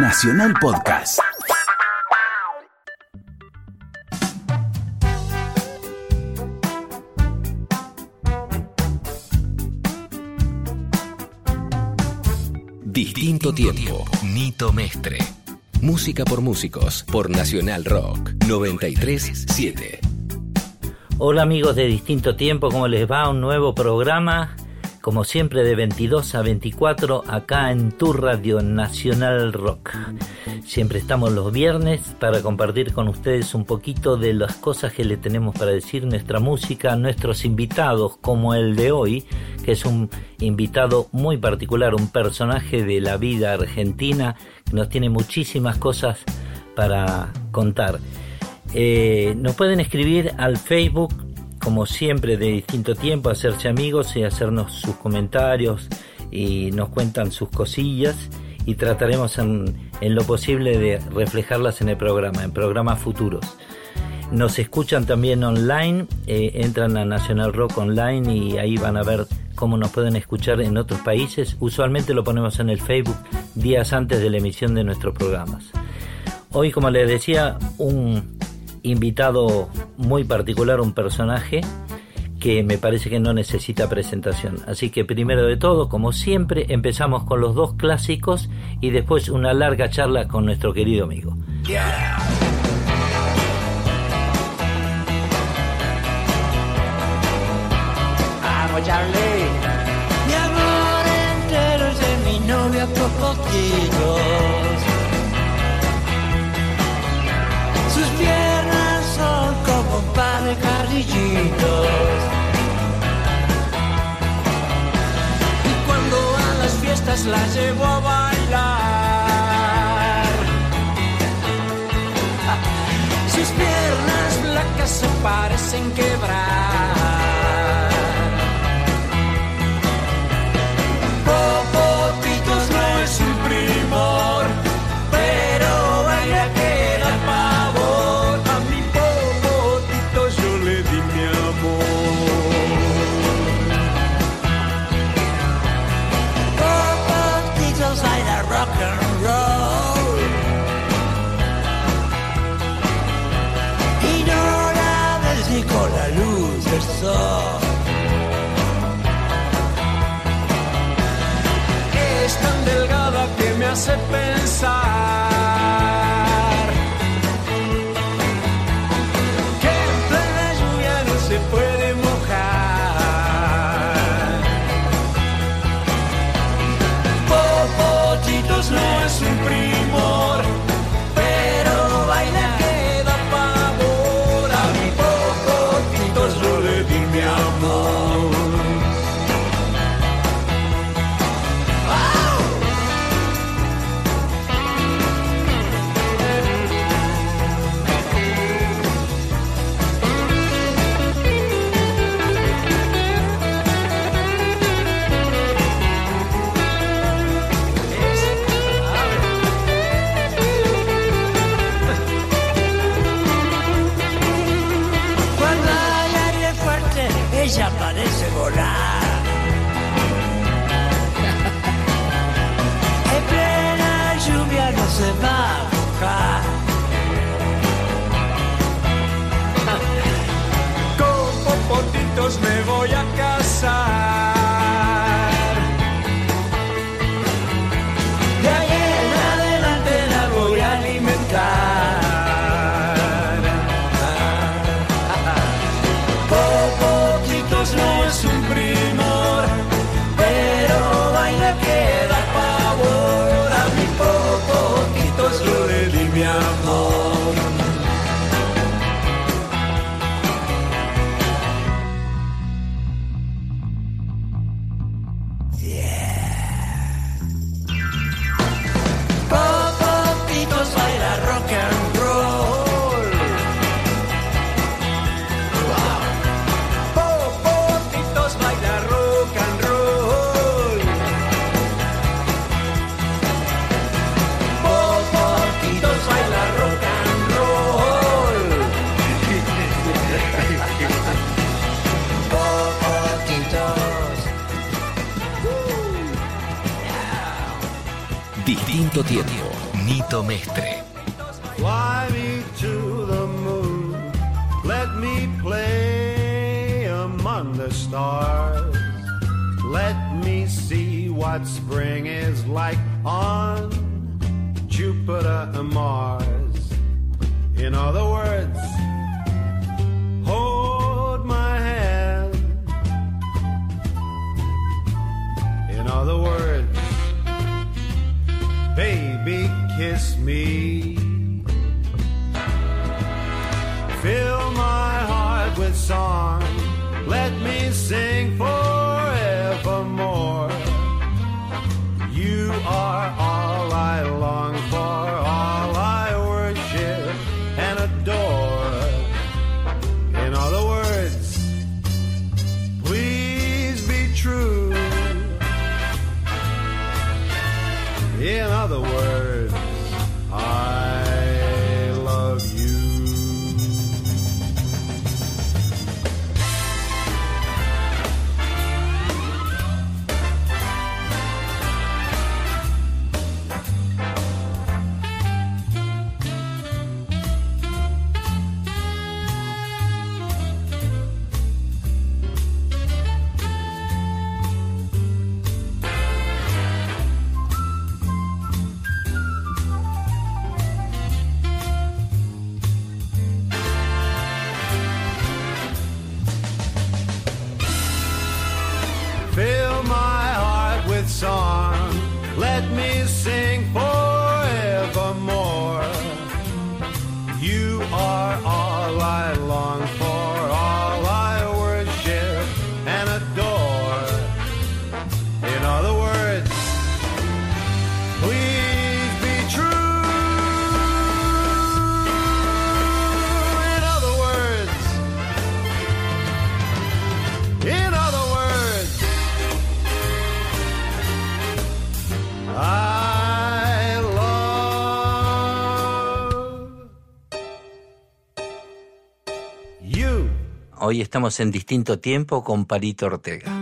Nacional Podcast. Distinto tiempo. Nito Mestre. Música por músicos por Nacional Rock 937. Hola amigos de Distinto Tiempo, ¿cómo les va? Un nuevo programa, como siempre de 22 a 24 acá en tu radio Nacional Rock. Siempre estamos los viernes para compartir con ustedes un poquito de las cosas que le tenemos para decir, nuestra música, nuestros invitados como el de hoy, que es un invitado muy particular, un personaje de la vida argentina que nos tiene muchísimas cosas para contar. Eh, nos pueden escribir al Facebook, como siempre, de distinto tiempo, hacerse amigos y hacernos sus comentarios y nos cuentan sus cosillas y trataremos en, lo posible de reflejarlas en el programa, en programas futuros. Nos escuchan también online, eh, entran a Nacional Rock Online y ahí van a ver cómo nos pueden escuchar en otros países. Usualmente lo ponemos en el Facebook días antes de la emisión de nuestros programas. Hoy, como les decía, un invitado muy particular, un personaje que me parece que no necesita presentación. Así que primero de todo, como siempre, empezamos con los dos clásicos y después una larga charla con nuestro querido amigo. Vamos, Charlie. Mi amor entero es de mi novia poquitos. Sus como de carrillitos. Y cuando a las fiestas la llevo a bailar. Sus piernas flacas se parecen quebrar. Hoy estamos en distinto tiempo con Parito Ortega.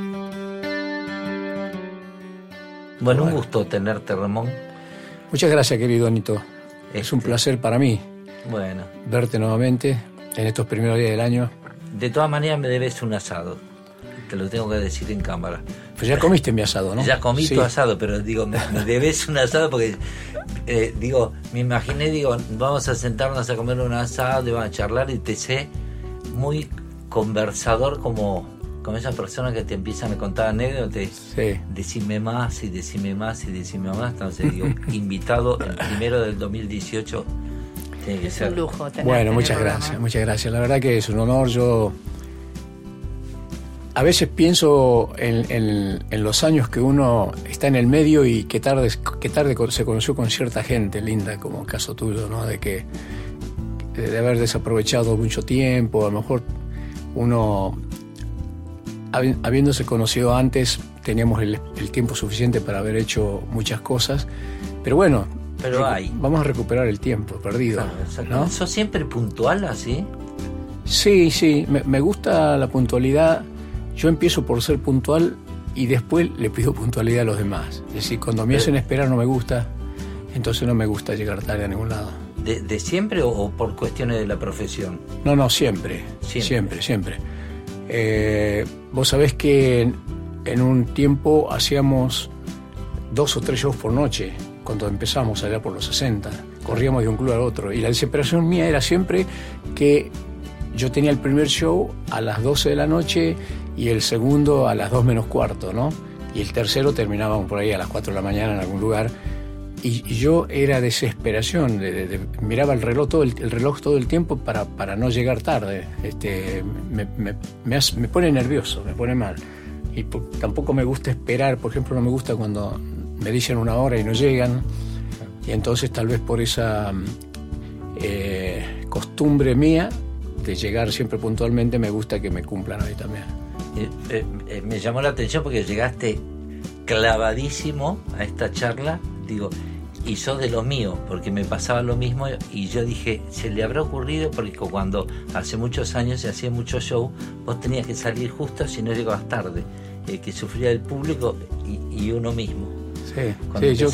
Bueno, un gusto tenerte, Ramón. Muchas gracias, querido Anito. Es un Este- placer para mí Bueno, verte nuevamente en estos primeros días del año. de todas maneras me debes un asado. Te lo tengo que decir en cámara. Pues ya comiste mi asado, ¿no? Ya comí Sí. tu asado, pero digo, me, me debes un asado porque, eh, digo, me imaginé, digo, vamos a sentarnos a comer un asado y vamos a charlar y te sé muy conversador como, como esas personas que te empiezan a contar anécdotas. Sí. Decime más y decime más y decime más. Entonces digo, invitado el primero del 2018 tiene que Es ser. un lujo tener Bueno, muchas gracias, muchas gracias. La verdad que es un honor. Yo a veces pienso en, en- en los años que uno está en el medio y que tarde, que tarde con- se conoció con cierta gente linda, como el caso tuyo, ¿no? De que de haber desaprovechado mucho tiempo, a lo mejor uno habi- habiéndose conocido antes teníamos el, el tiempo suficiente para haber hecho muchas cosas, pero bueno, Pero hay. vamos a recuperar el tiempo perdido, ¿no? ¿Sos siempre puntual así? Sí, sí, me, me gusta la puntualidad. Yo empiezo por ser puntual y después le pido puntualidad a los demás. Es decir, cuando me hacen esperar no me gusta, entonces no me gusta llegar tarde a ningún lado. ¿De, de siempre o, o por cuestiones de la profesión? No, no, siempre, Siempre. siempre, siempre. Eh, vos sabés que en, en un tiempo hacíamos dos o tres shows por noche, cuando empezamos allá por los 60. Corríamos de un club al otro. Y la desesperación mía era siempre que yo tenía el primer show a las 12 de la noche y el segundo a las 2 menos cuarto, ¿no? Y el tercero terminábamos por ahí a las 4 de la mañana en algún lugar. Y yo era desesperación, de- de- de- miraba el reloj todo el, el reloj todo el tiempo para, para no llegar tarde. Este, me, me- me hace- me pone nervioso, me pone mal. Y po- tampoco me gusta esperar, por ejemplo, no me gusta cuando me dicen una hora y no llegan. Y entonces tal vez por esa mm, eh, costumbre mía de llegar siempre puntualmente, me gusta que me cumplan hoy también. Eh, eh, eh, me llamó la atención porque llegaste clavadísimo a esta charla, digo, y sos de lo mío, porque me pasaba lo mismo y yo dije, se le habrá ocurrido porque cuando hace muchos años se hacía mucho show, vos tenías que salir justo si no llegabas tarde, eh, que sufría el público y, y uno mismo. Sí, sí, yo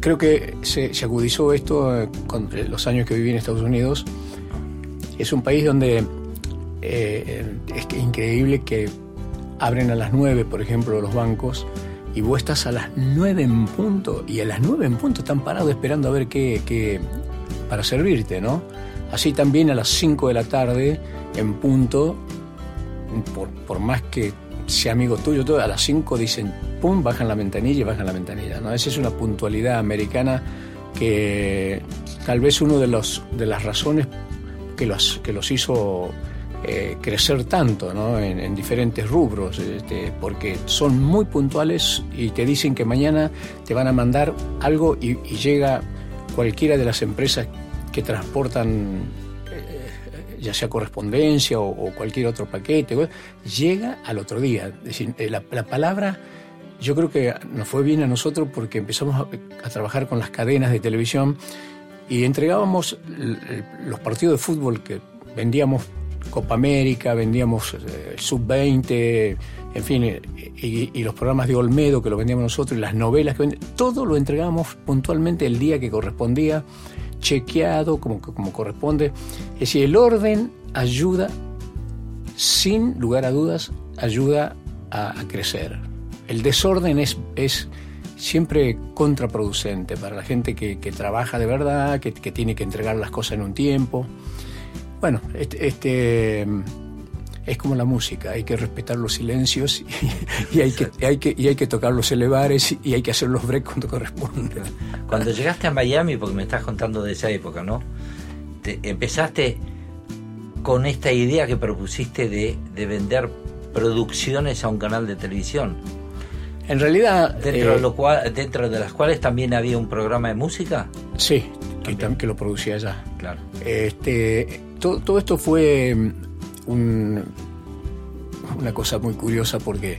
creo que se, se agudizó esto eh, con los años que viví en Estados Unidos. Es un país donde eh, es que increíble que abren a las 9, por ejemplo, los bancos, y vos estás a las 9 en punto, y a las 9 en punto están parados esperando a ver qué, qué para servirte, ¿no? Así también a las 5 de la tarde, en punto, por, por más que sea amigo tuyo, todo, a las 5 dicen, pum, bajan la ventanilla y bajan la ventanilla, ¿no? Esa es una puntualidad americana que tal vez uno de, los, de las razones que los, que los hizo eh, crecer tanto en, en diferentes rubros, este, porque son muy puntuales y te dicen que mañana te van a mandar algo y, llega cualquiera de las empresas que transportan eh, ya sea correspondencia o, cualquier otro paquete, llega al otro día. Es decir, eh, la, la palabra yo creo que nos fue bien a nosotros porque empezamos a, trabajar con las cadenas de televisión y entregábamos los partidos de fútbol que vendíamos Copa América, vendíamos eh, Sub-20, en fin, eh, y, los programas de Olmedo que lo vendíamos nosotros, y las novelas que vendíamos, todo lo entregábamos puntualmente el día que correspondía, chequeado como, corresponde. Es decir, el orden ayuda, sin lugar a dudas, ayuda a, crecer. El desorden es, siempre contraproducente para la gente que, trabaja de verdad, que tiene que entregar las cosas en un tiempo. Bueno, este, este, es como la música, hay que respetar los silencios y, y hay, que, hay, que, y hay que tocar los elevares y hay que hacer los breaks cuando corresponde. Cuando llegaste a Miami, porque me estás contando de esa época, ¿no? Te- empezaste con esta idea que propusiste de, de vender producciones a un canal de televisión, En realidad, dentro, eh, de lo cual, dentro de las cuales también había un programa de música. sí, que, que lo producía allá. Claro. Este, todo, esto fue mm, un- una cosa muy curiosa porque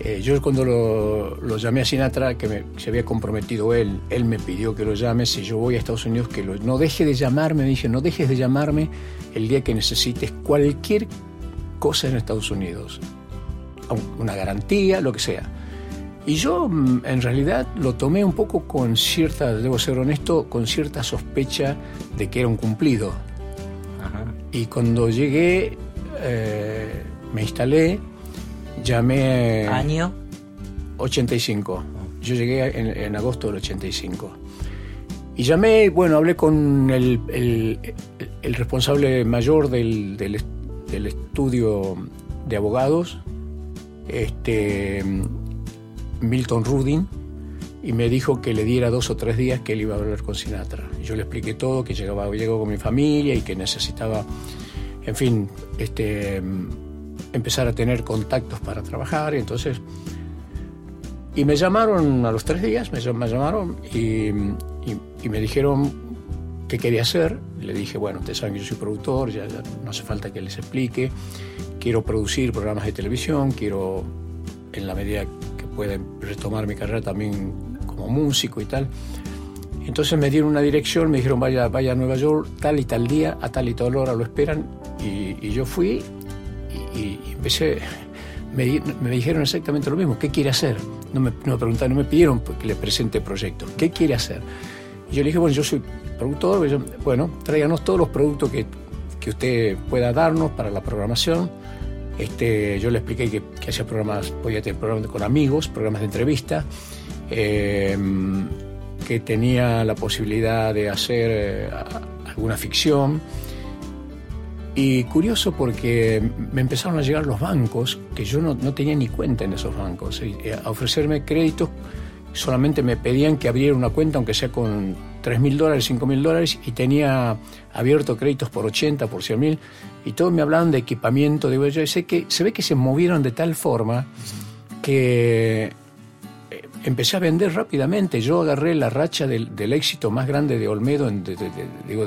eh, yo cuando lo, lo llamé a Sinatra, que se había comprometido él, él me pidió que lo llame, si yo voy a Estados Unidos, que no deje de llamarme, me dije, no dejes de llamarme el día que necesites cualquier cosa en Estados Unidos, una garantía, lo que sea. Y yo mm, en realidad lo tomé un poco con cierta, debo ser honesto, con cierta sospecha de que era un cumplido. Y cuando llegué, eh, me instalé, llamé Año. 85. Yo llegué en, en agosto del 85. Y llamé, bueno, hablé con el, el- el responsable mayor del, del del estudio de abogados, este, Milton Rudin, y me dijo que le diera dos o tres días que él iba a hablar con Sinatra. Yo le expliqué todo, que llegaba, llegó con mi familia y que necesitaba, en fin, este, empezar a tener contactos para trabajar. Y entonces y me llamaron a los tres días, me llamaron y, y- y me dijeron qué quería hacer. Le dije, bueno, ustedes saben que yo soy productor, ya, ya no hace falta que les explique. Quiero producir programas de televisión, quiero, en la medida que pueda, retomar mi carrera también como músico y tal. Entonces me dieron una dirección, me dijeron, vaya, vaya a Nueva York, tal y tal día, a tal y tal hora lo esperan. Y, y yo fui y, y empecé, me, me dijeron exactamente lo mismo, ¿qué quiere hacer? No me, no me preguntaron, no me pidieron que le presente proyectos, ¿qué quiere hacer? Y yo le dije, bueno, yo soy productor, yo- bueno, tráiganos todos los productos que, que usted pueda darnos para la programación. Este, yo le expliqué que, que hacía programas, podía tener programas con amigos, programas de entrevista, eh, que tenía la posibilidad de hacer eh, alguna ficción. Y curioso porque me empezaron a llegar los bancos, que yo no, no tenía ni cuenta en esos bancos, eh, a ofrecerme créditos. Solamente me pedían que abriera una cuenta, aunque sea con 3 mil dólares, 5 mil dólares, y tenía abierto créditos por 80, por 100 mil, y todos me hablaban de equipamiento. Digo, yo sé que se ve que se movieron de tal forma que empecé a vender rápidamente. Yo agarré la racha del, éxito más grande de Olmedo, digo,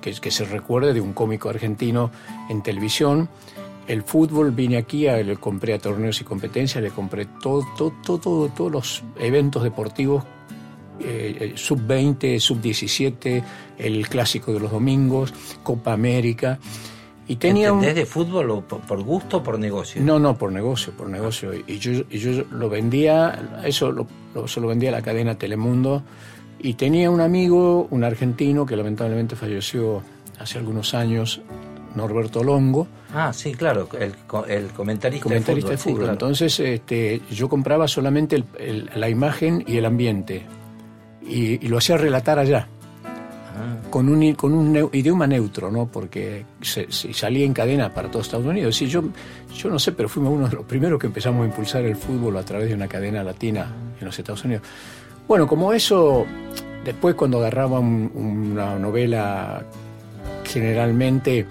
que, se recuerde de un cómico argentino en televisión. El fútbol vine aquí, a- le compré a torneos y competencias, le compré todo, todo, todo, todo- todos los eventos deportivos, eh, eh, sub-20, sub-17, el clásico de los domingos, Copa América. Y tenía un... ¿Entendés de fútbol o por, gusto o por negocio? No, no, por negocio, por negocio. Y yo, y yo lo vendía, eso lo, lo- se lo vendía a la cadena Telemundo, Y tenía un amigo, un argentino, que lamentablemente falleció hace algunos años, Norberto Longo, Ah, sí, claro, el, el comentarista, comentarista de fútbol. sí, claro. Entonces este, yo compraba solamente el- el- la imagen y el ambiente. Y, y lo hacía relatar allá. Con un, con un idioma neutro, ¿no? Porque se, salía en cadena para todo Estados Unidos. Sí, yo, yo no sé, pero fuimos uno de los primeros que empezamos a impulsar el fútbol a través de una cadena latina en los Estados Unidos. Bueno, como eso, después cuando agarraba un- una novela, generalmente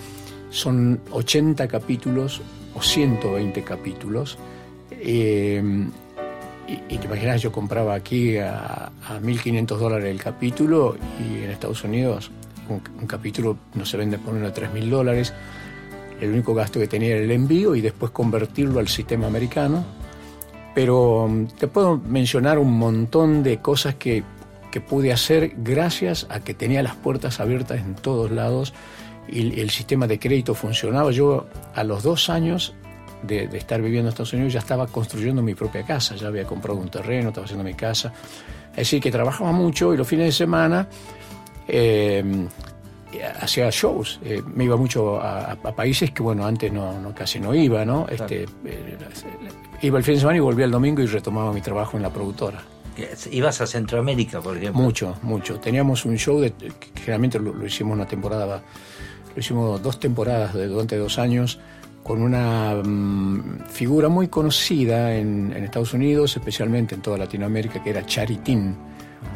son 80 capítulos o 120 capítulos. eh, y, te imaginas, yo compraba aquí a, a 1.500 dólares el capítulo y en Estados Unidos un, un capítulo no se vende por menos de 3.000 dólares. El único gasto que tenía era el envío y después convertirlo al sistema americano. Pero mm, te puedo mencionar un montón de cosas que, que pude hacer gracias a que tenía las puertas abiertas en todos lados y el sistema de crédito funcionaba. Yo a los dos años de, de estar viviendo en Estados Unidos ya estaba construyendo mi propia casa, ya había comprado un terreno, estaba haciendo mi casa. Es decir, que trabajaba mucho y los fines de semana eh, hacía shows. Eh, me iba mucho a, a países que, bueno, antes no, no- casi no iba, ¿no? Este, eh, iba el fin de semana y volvía el domingo y retomaba mi trabajo en la productora. Ibas a Centroamérica, por ejemplo. Mucho, mucho. Teníamos un show de, que generalmente lo, lo hicimos una temporada, lo hicimos dos temporadas de, durante dos años con una mm, figura muy conocida en, en Estados Unidos, especialmente en toda Latinoamérica, que era Charitín,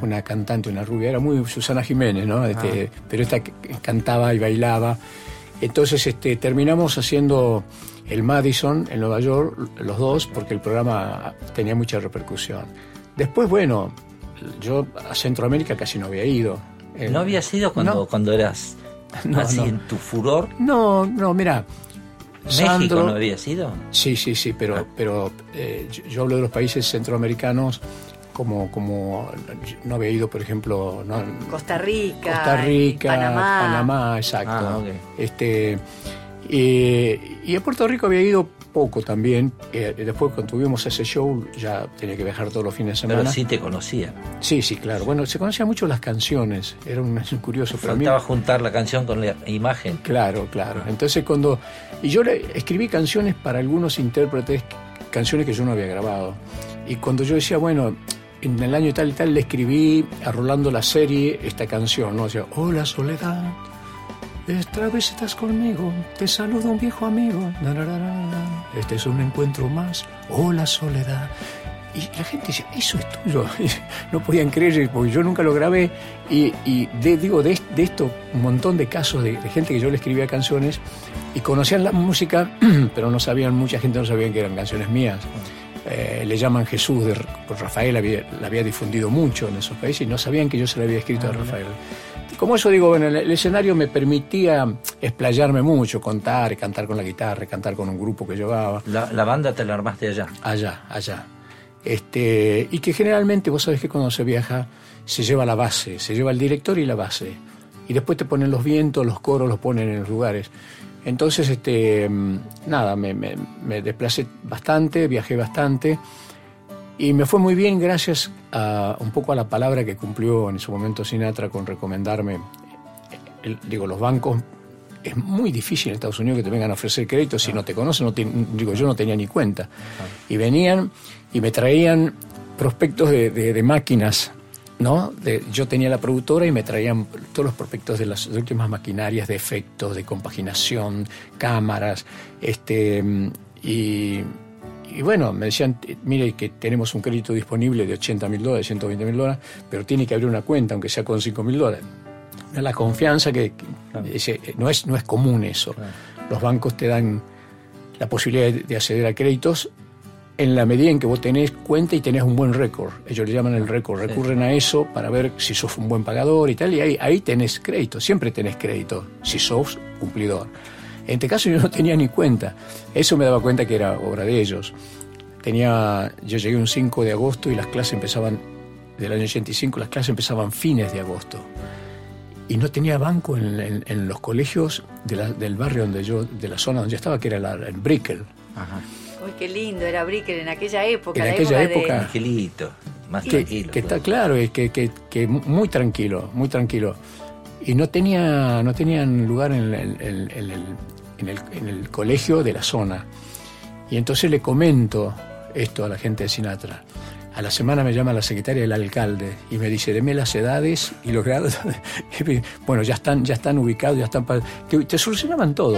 una cantante, una rubia, era muy Susana Jiménez, ¿no? Este, Pero esta cantaba y bailaba. Entonces este, terminamos haciendo el Madison en Nueva York, los dos, porque el programa tenía mucha repercusión. Después, bueno, yo a Centroamérica casi no había ido. Eh, ¿No habías ido cuando, No. cuando eras No, así no. en tu furor? No, no, mira. ¿México Sandro- no habías ido? Sí, sí, sí, pero, pero eh, yo, yo hablo de los países centroamericanos como, como no había ido, por ejemplo, no, Costa Rica, Costa Rica, Panamá. Panamá, exacto. Ah. Este eh, y a Puerto Rico había ido poco también. Eh, después cuando tuvimos ese show ya tenía que viajar todos los fines de Pero semana. sí te conocía. sí, sí, claro. Bueno, se conocían mucho las canciones. Era un, un curioso. Pero a mí- Faltaba juntar la canción con la imagen. Claro, claro. Entonces cuando... Y yo le escribí canciones para algunos intérpretes, canciones que yo no había grabado. Y cuando yo decía, bueno, en el año tal y tal le escribí a Rolando la serie esta canción, ¿no? O sea, hola soledad, esta vez estás conmigo, te saluda un viejo amigo. Este es un encuentro más, hola soledad. Y la gente decía, eso es tuyo. No podían creer, porque yo nunca lo grabé. Y, y de- digo, de, de esto, un montón de casos de, de gente que yo le escribía canciones y conocían la música, pero no sabían, mucha gente no sabía que eran canciones mías. Eh, le llaman Jesús, de, Rafael había, la había difundido mucho en esos países y no sabían que yo se la había escrito a Rafael. Como eso digo, bueno, el, el escenario me permitía explayarme mucho, contar, cantar con la guitarra, cantar con un grupo que llevaba La, la banda te la armaste allá. allá, allá. Este, y que generalmente, vos sabés que cuando se viaja, se lleva la base, se lleva el director y la base. Y después te ponen los vientos, los coros, los ponen en los lugares. Entonces, este, mm, nada, me, me- me desplacé bastante, viajé bastante. Y me fue muy bien gracias a un poco a la palabra que cumplió en su momento Sinatra con recomendarme. El- digo, los bancos, es muy difícil en Estados Unidos que te vengan a ofrecer crédito si no te conocen. No te- digo, yo no tenía ni cuenta. Y venían y me traían prospectos de, de- de máquinas. ¿no? De- yo tenía la productora y me traían todos los prospectos de las últimas maquinarias de efectos, de compaginación, cámaras, este, y, y bueno, me decían, mire que tenemos un crédito disponible de 80 mil dólares, 120 mil dólares, pero tiene que abrir una cuenta, aunque sea con 5 mil dólares. La confianza que, que- ese- no, es, no es común eso. Los bancos te dan la posibilidad de, de acceder a créditos en la medida en que vos tenés cuenta y tenés un buen récord. Ellos le llaman el récord. Recurren a eso para ver si sos un buen pagador y tal, y ahí, ahí tenés crédito, siempre tenés crédito, si sos cumplidor. En este caso yo no tenía ni cuenta. Eso me daba cuenta que era obra de ellos. Tenía, yo llegué un 5 de agosto y las clases empezaban, del año 85, las clases empezaban fines de agosto. Y no tenía banco en, en- en los colegios de la- del barrio donde yo, de la zona donde yo estaba, que era la, el Brickell. Ajá. Uy, qué lindo era Bricker en aquella época. En la aquella de- época. Angelito. más que, tranquilo. que está claro, es que, que, que muy tranquilo, muy tranquilo. Y no tenía, no tenían lugar en, el- en el- en el, en el- colegio de la zona. Y entonces le comento esto a la gente de Sinatra. A la semana me llama la secretaria del alcalde y me dice, deme las edades y los grados. bueno, ya están, ya están ubicados, ya están... Te, te solucionaban todo.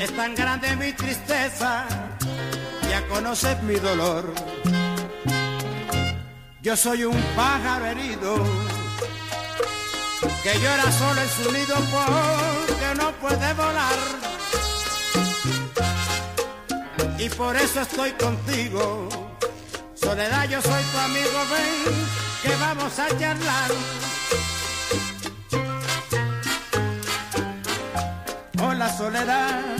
es tan grande mi tristeza, ya conoces mi dolor. Yo soy un pájaro herido, que llora solo en su nido porque no puede volar. Y por eso estoy contigo, soledad yo soy tu amigo, ven, que vamos a charlar. Hola soledad,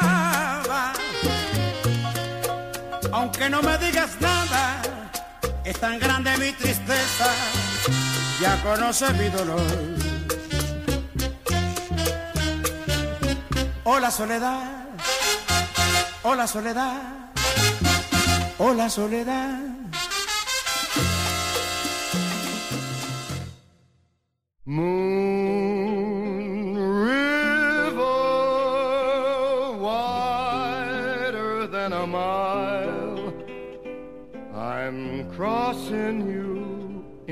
aunque no me digas nada, es tan grande mi tristeza, ya conoces mi dolor. Hola soledad, hola soledad, hola soledad. Moon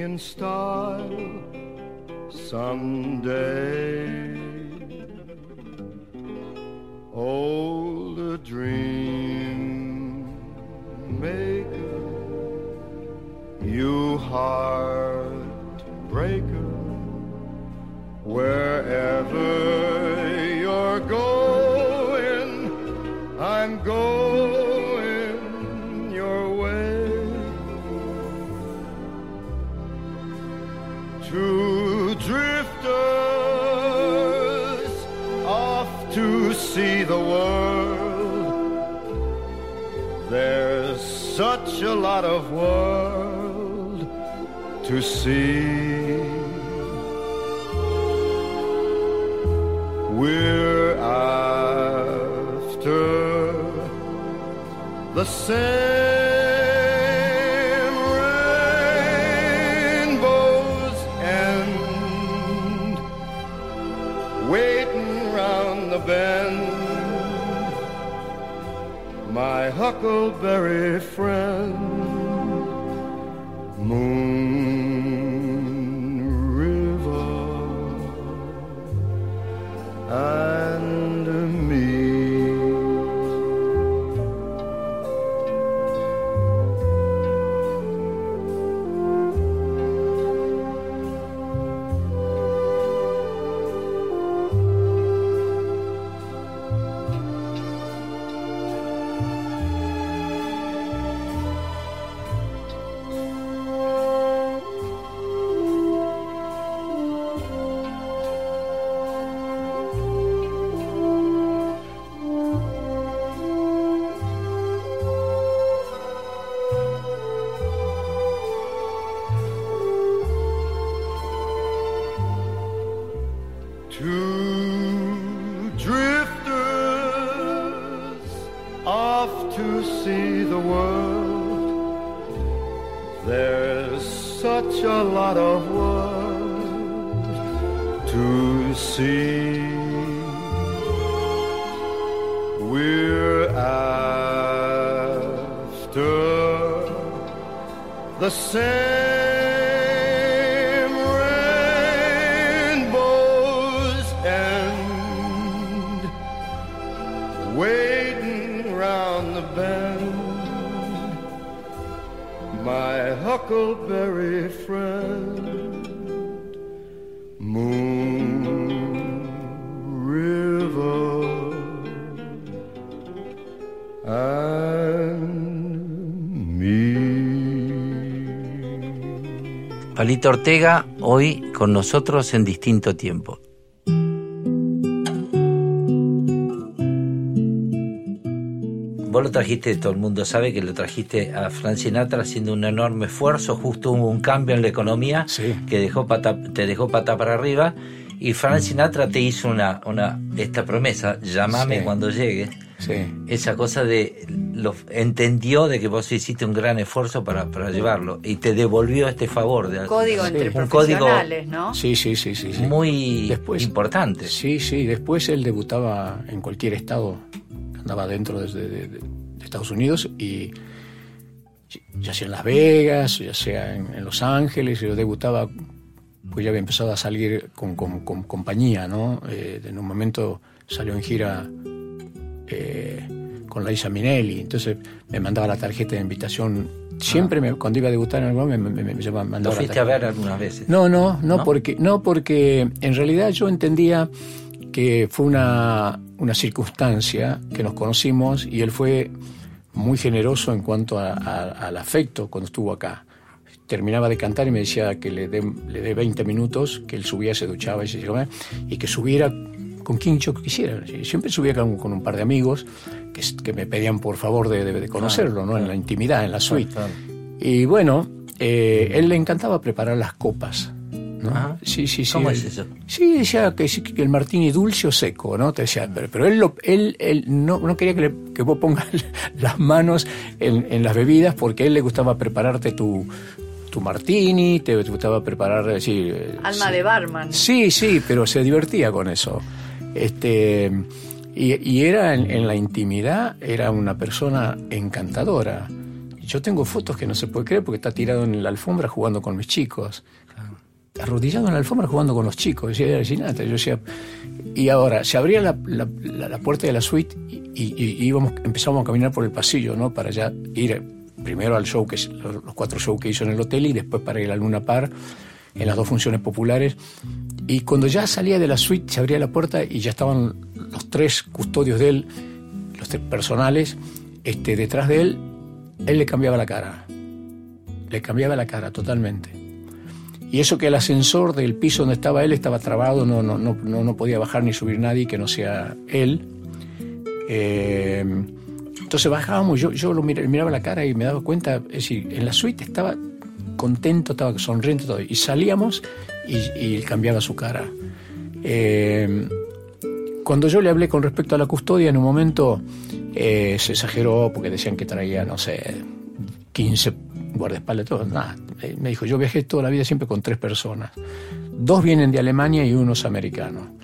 in style someday. Old dream maker, you heartbreaker. Wherever such a lot of world to see. We're after the same Huckleberry friend, Moon me. Palito Ortega, hoy con nosotros en distinto tiempo. Vos lo trajiste, todo el mundo sabe que lo trajiste a Frank Sinatra haciendo un enorme esfuerzo, justo hubo un cambio en la economía Sí. que dejó pata, te dejó pata para arriba y Frank Sinatra te hizo una, una esta promesa, llamame Sí. cuando llegue. Sí. Esa cosa de lo entendió de que vos hiciste un gran esfuerzo para, para llevarlo y te devolvió este favor de Código Sí. entre Un código- profesionales, ¿no? Sí, sí, sí, sí. sí. muy Después- importante. Sí, sí. Después él debutaba en cualquier estado. Andaba dentro de, de- de- de Estados Unidos y ya sea en Las Vegas, ya sea en, en Los Ángeles, yo debutaba, pues ya había empezado a salir con, con- con compañía, ¿no? Eh, en un momento salió en gira eh, con Laisa Minelli, entonces me mandaba la tarjeta de invitación. Siempre me- cuando iba a debutar en algo me, me, me- me llevaba- Lo mandaba la fuiste a ver algunas veces. No, no, no, ¿No? porque no porque en realidad yo entendía que fue una, una circunstancia que nos conocimos y él fue muy generoso en cuanto a- a- al afecto cuando estuvo acá. Terminaba de cantar y me decía que le dé le dé 20 minutos, que él subía, se duchaba y se llegaba, y que subiera con quien yo quisiera. Siempre subía con, con un par de amigos que, s- que me pedían por favor de, de- de conocerlo, ¿no? En la intimidad, en la suite. Y bueno, eh, él le encantaba preparar las copas. ¿no? Ajá. Sí, sí, sí. ¿Cómo él- es eso? Sí, decía que, el martini dulce o seco, ¿no? Te decía, pero, pero él, lo- él, él no, no quería que, le- que vos pongas las manos en, en las bebidas porque a él le gustaba prepararte tu, tu martini, te, te gustaba preparar... sí, eh, Alma sí. de barman. Sí, sí, pero se divertía con eso. Este, y, y era en, en la intimidad, era una persona encantadora. Yo tengo fotos que no se puede creer porque está tirado en la alfombra jugando con mis chicos. Arrodillado en la alfombra jugando con los chicos. Era. Yo decía, y ahora, se abría la, la- la- puerta de la suite y, y- y íbamos, empezamos a caminar por el pasillo, ¿no? Para ya ir primero al show, que los cuatro shows que hizo en el hotel, y después para ir a Luna Par, en las dos funciones populares. Y cuando ya salía de la suite, se abría la puerta y ya estaban los tres custodios de él, los tres personales, este, detrás de él, él le cambiaba la cara. Le cambiaba la cara totalmente. Y eso que el ascensor del piso donde estaba él estaba trabado, no, no, no, no, podía bajar ni subir nadie que no sea él. Eh, entonces bajábamos, yo, yo lo mir- miraba la cara y me daba cuenta, es decir, en la suite estaba contento, estaba sonriente todo, y salíamos y, y cambiaba su cara. Eh, cuando yo le hablé con respecto a la custodia, en un momento eh, se exageró porque decían que traía, no sé, 15 guardaespaldas, todo. Nada. Eh, Me dijo, yo viajé toda la vida siempre con tres personas. Dos vienen de Alemania y uno es americano.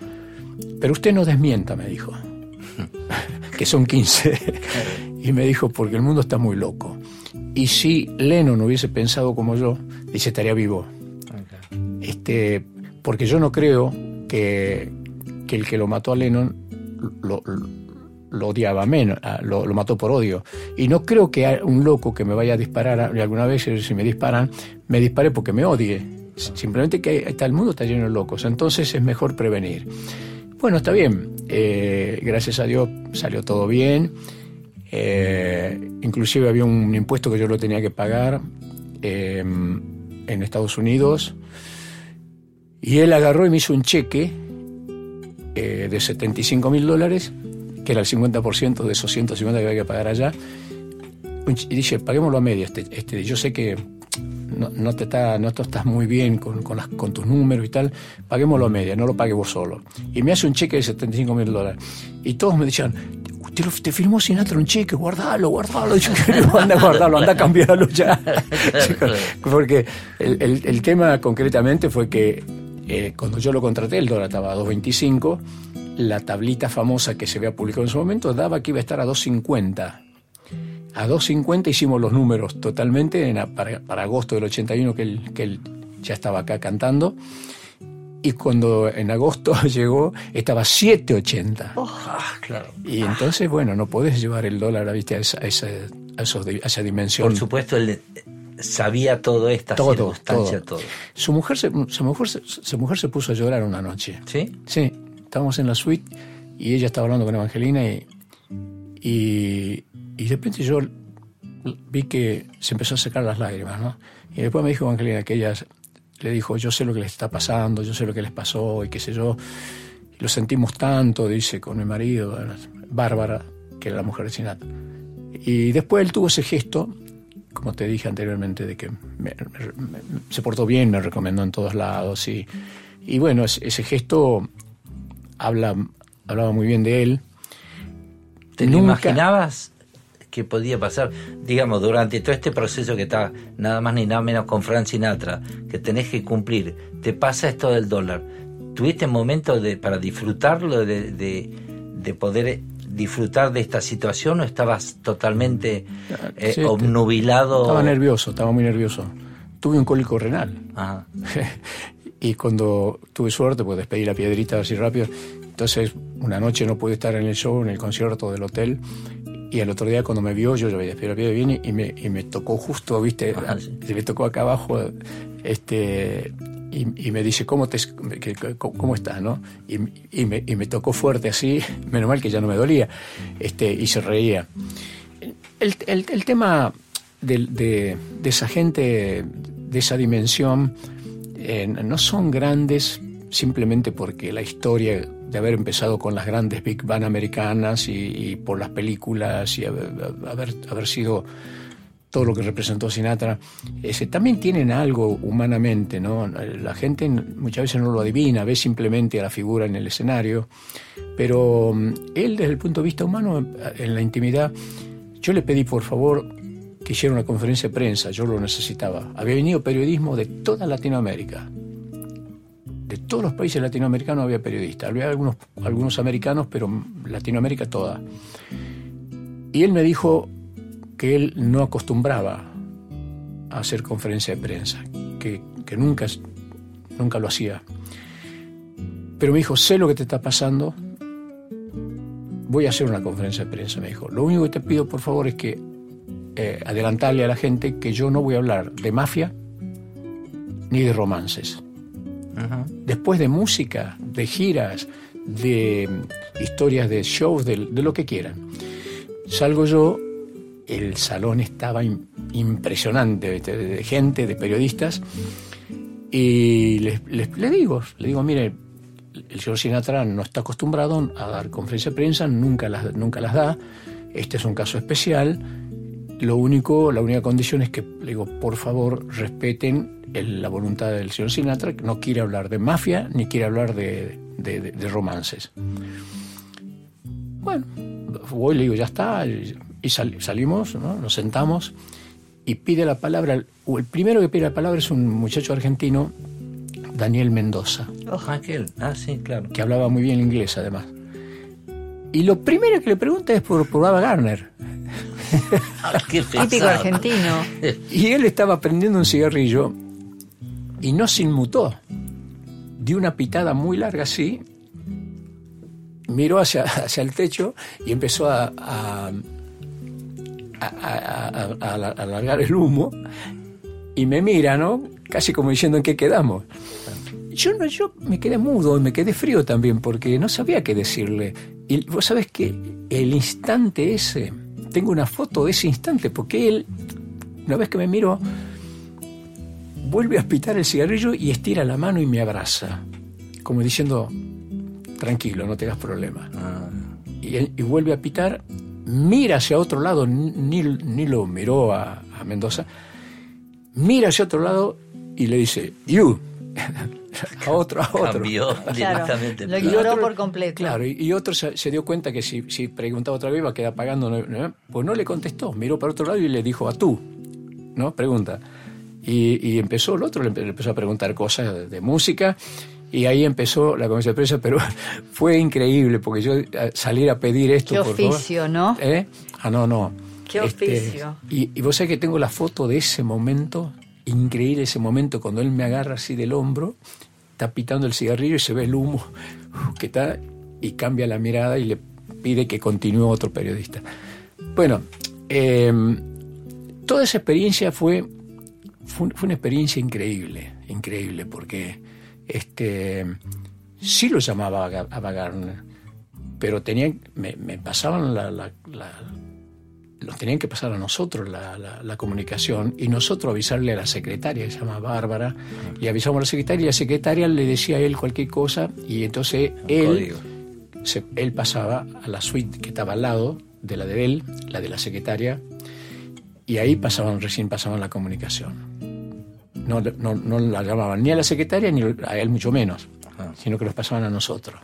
Pero usted no desmienta, me dijo, que son 15. y me dijo, porque el mundo está muy loco. Y si Lennon hubiese pensado como yo, dice, estaría vivo. Este, porque yo no creo que, que el que lo mató a Lennon lo, lo- lo odiaba menos, ah, lo, lo mató por odio. Y no creo que a- un loco que me vaya a disparar a- alguna vez, eh, si me disparan, me dispare porque me odie. Simplemente que está, el mundo está lleno de locos. Entonces es mejor prevenir. Bueno, está bien. Eh, gracias a Dios salió todo bien. Eh, inclusive había un impuesto que yo lo tenía que pagar eh, en Estados Unidos. Y él agarró y me hizo un cheque eh, de 75 mil dólares, que era el 50% de esos 150 que había que pagar allá. Y dice, paguémoslo a media. Este, este, yo sé que no, no te está, no te estás muy bien con, con, las- con tus números y tal, paguémoslo a media, no lo pague vos solo. Y me hace un cheque de 75 mil dólares. Y todos me decían, te, lo- te firmó Sinatra un cheque, guardalo, guardalo. Yo, "No, anda a guardarlo, anda a cambiarlo ya. Porque el, el- el tema concretamente fue que eh, cuando yo lo contraté, el dólar estaba a 2.25, la tablita famosa que se había publicado en su momento daba que iba a estar a 2.50. A 2.50 hicimos los números totalmente en para, para agosto del 81 que él, que él ya estaba acá cantando. Y cuando en agosto llegó, estaba 7.80. Ah, claro. Y entonces, bueno, no podés llevar el dólar ¿viste? A, esa, a, esa, a esos di- a esa dimensión. Por supuesto, él sabía todo esta Todo, circunstancia, todo. todo. Su mujer, se, su, mujer su mujer se puso a llorar una noche. ¿Sí? Sí, estábamos en la suite y ella estaba hablando con Evangelina y, y, y de repente yo vi que se empezó a secar las lágrimas, ¿no? Y después me dijo Evangelina que ella le dijo, yo sé lo que les está pasando, yo sé lo que les pasó y qué sé yo. Lo sentimos tanto, dice, con mi marido, Bárbara, que era la mujer de Sinatra. Y después él tuvo ese gesto, como te dije anteriormente, de que me- me- me- se portó bien, me recomendó en todos lados. Y, y bueno, es- ese gesto habla, hablaba muy bien de él. ¿Te lo Nunca- imaginabas que podía pasar, digamos, durante todo este proceso que está nada más ni nada menos con Frank Sinatra, que tenés que cumplir, te pasa esto del dólar? ¿Tuviste momentos de, para disfrutarlo, de, de, de poder disfrutar de esta situación o estabas totalmente eh, Sí, obnubilado? Estaba nervioso, estaba muy nervioso. Tuve un cólico renal. Ajá. y cuando tuve suerte, pues despedí la piedrita así rápido. Entonces, una noche no pude estar en el show, en el concierto del hotel. Y el otro día, cuando me vio, yo despedido la piedra bien y me, y me tocó justo, ¿viste? Ajá, sí. Me tocó acá abajo. este y, y me dice, ¿cómo, te, cómo estás? ¿no? Y, y me, y me tocó fuerte así, menos mal que ya no me dolía. este Y se reía. El, el- el tema de, de esa gente, de esa dimensión, eh, no son grandes simplemente porque la historia de haber empezado con las grandes big band americanas y, por las películas y haber sido todo lo que representó Sinatra, ese, también tienen algo humanamente, ¿no? La gente muchas veces no lo adivina, ve simplemente a la figura en el escenario, pero mm, él desde el punto de vista humano, en la intimidad, yo le pedí por favor que hiciera una conferencia de prensa, yo lo necesitaba. Había venido periodismo de toda Latinoamérica. De todos los países latinoamericanos había periodistas. Había algunos, algunos americanos, pero Latinoamérica toda. Y él me dijo que él no acostumbraba a hacer conferencia de prensa, que, que nunca, nunca lo hacía. Pero me dijo, sé lo que te está pasando, voy a hacer una conferencia de prensa, me dijo. Lo único que te pido, por favor, es que eh, adelantarle a la gente que yo no voy a hablar de mafia ni de romances. Después de música, de giras, de historias de shows, de, lo que quieran. Salgo yo, el salón estaba im- impresionante, de, gente, de periodistas, y les, les- le digo, le digo, mire, el señor Sinatra no está acostumbrado a dar conferencias de prensa, nunca las, nunca las da, este es un caso especial, lo único, la única condición es que, le digo, por favor, respeten el- la voluntad del señor Sinatra, que no quiere hablar de mafia ni quiere hablar de, de- de- de romances. Bueno, voy, le digo, ya está, y, y sal- salimos, ¿no? nos sentamos, y pide la palabra, o el primero que pide la palabra es un muchacho argentino, Daniel Mendoza Oh, aquel. Ah, sí, claro. que hablaba muy bien inglés además. Y lo primero que le pregunta es por, por Ava Gardner. Ah, Típico argentino. Y él estaba prendiendo un cigarrillo y no se inmutó. Dio una pitada muy larga así, miró hacia, hacia el techo y empezó a, a, a- a- a- a- a alargar el humo y me mira, ¿no? Casi como diciendo en qué quedamos. Yo, no, yo me quedé mudo y me quedé frío también porque no sabía qué decirle. Y vos sabés que el instante ese, tengo una foto de ese instante porque él, una vez que me miro, vuelve a aspitar el cigarrillo y estira la mano y me abraza, como diciendo, tranquilo, no tengas problema. Ah, Y, y vuelve a pitar, mira hacia otro lado, ni, ni lo miró a, a Mendoza, mira hacia otro lado y le dice, you, a otro, a otro. Cambió directamente. lo ignoró otro- por completo. Claro, y, y otro se, se dio cuenta que si, si preguntaba otra vez iba a quedar pagando, no- pues no le contestó, miró para otro lado y le dijo a tú, ¿no? Pregunta. Y, y empezó el otro, le, empe- le empezó a preguntar cosas de, de música y ahí empezó la conferencia de prensa, pero fue increíble porque yo salir a pedir esto, Qué por favor. oficio, ¿no? ¿Eh? Ah, no, no. Qué oficio. Y, y vos sabés que tengo la foto de ese momento, increíble ese momento, cuando él me agarra así del hombro, está pitando el cigarrillo y se ve el humo que está, y cambia la mirada y le pide que continúe otro periodista. Bueno, eh, toda esa experiencia fue, fue, una experiencia increíble, increíble, porque este, sí lo llamaba a a Wagner, pero tenían, me, me pasaban la, la- la- nos tenían que pasar a nosotros la, la- la comunicación y nosotros avisarle a la secretaria, que se llama Bárbara, y avisamos a la secretaria y la secretaria le decía a él cualquier cosa y entonces él, se- él pasaba a la suite que estaba al lado de la de él, la de la secretaria, y ahí pasaban, recién pasaban la comunicación. No, no, no la llamaban ni a la secretaria ni a él mucho menos, sino que los pasaban a nosotros.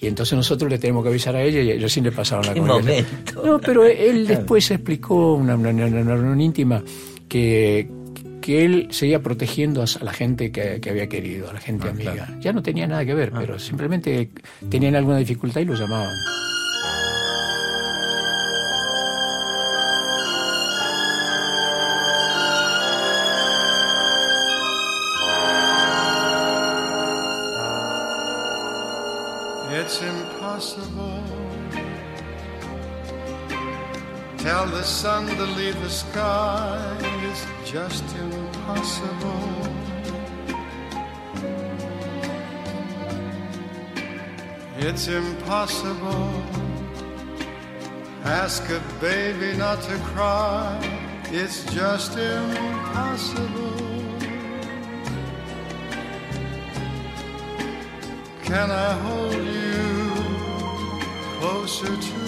Y entonces nosotros le tenemos que avisar a ella y recién le pasaban la momento. No, pero él después explicó una, una, una- una reunión íntima que, que él seguía protegiendo a la gente que, que había querido, a la gente amiga. Ya no tenía nada que ver, pero simplemente tenían alguna dificultad y lo llamaban. Sun to leave the sky. is just impossible. It's impossible. Ask a baby not to cry. It's just impossible. Can I hold you closer to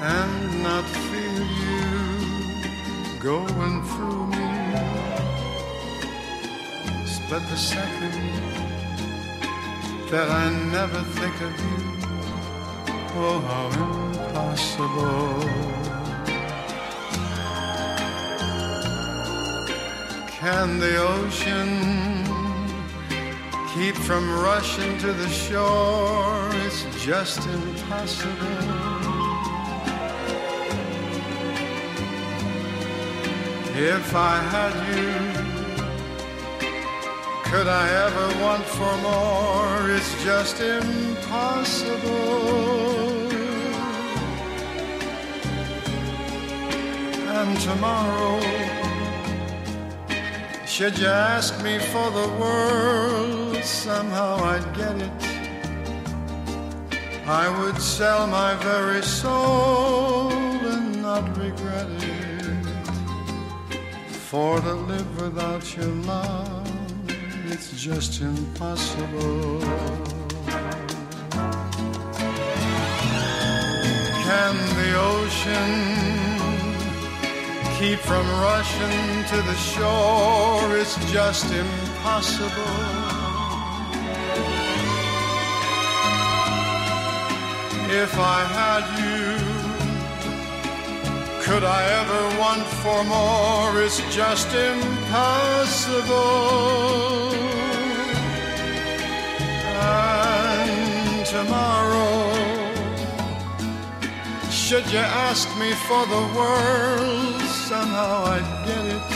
and not feel you going through me? Split the second that I never think of you. Oh, how impossible. Can the ocean keep from rushing to the shore. It's just impossible. If I had you, could I ever want for more? It's just impossible. And tomorrow, should you ask me for the world, somehow I'd get it. I would sell my very soul and not regret it. For to live without your love, it's just impossible. Can the ocean keep from rushing to the shore. It's just impossible. If I had you, could I ever want for more? It's just impossible. And tomorrow, should you ask me for the world, somehow I'd get it.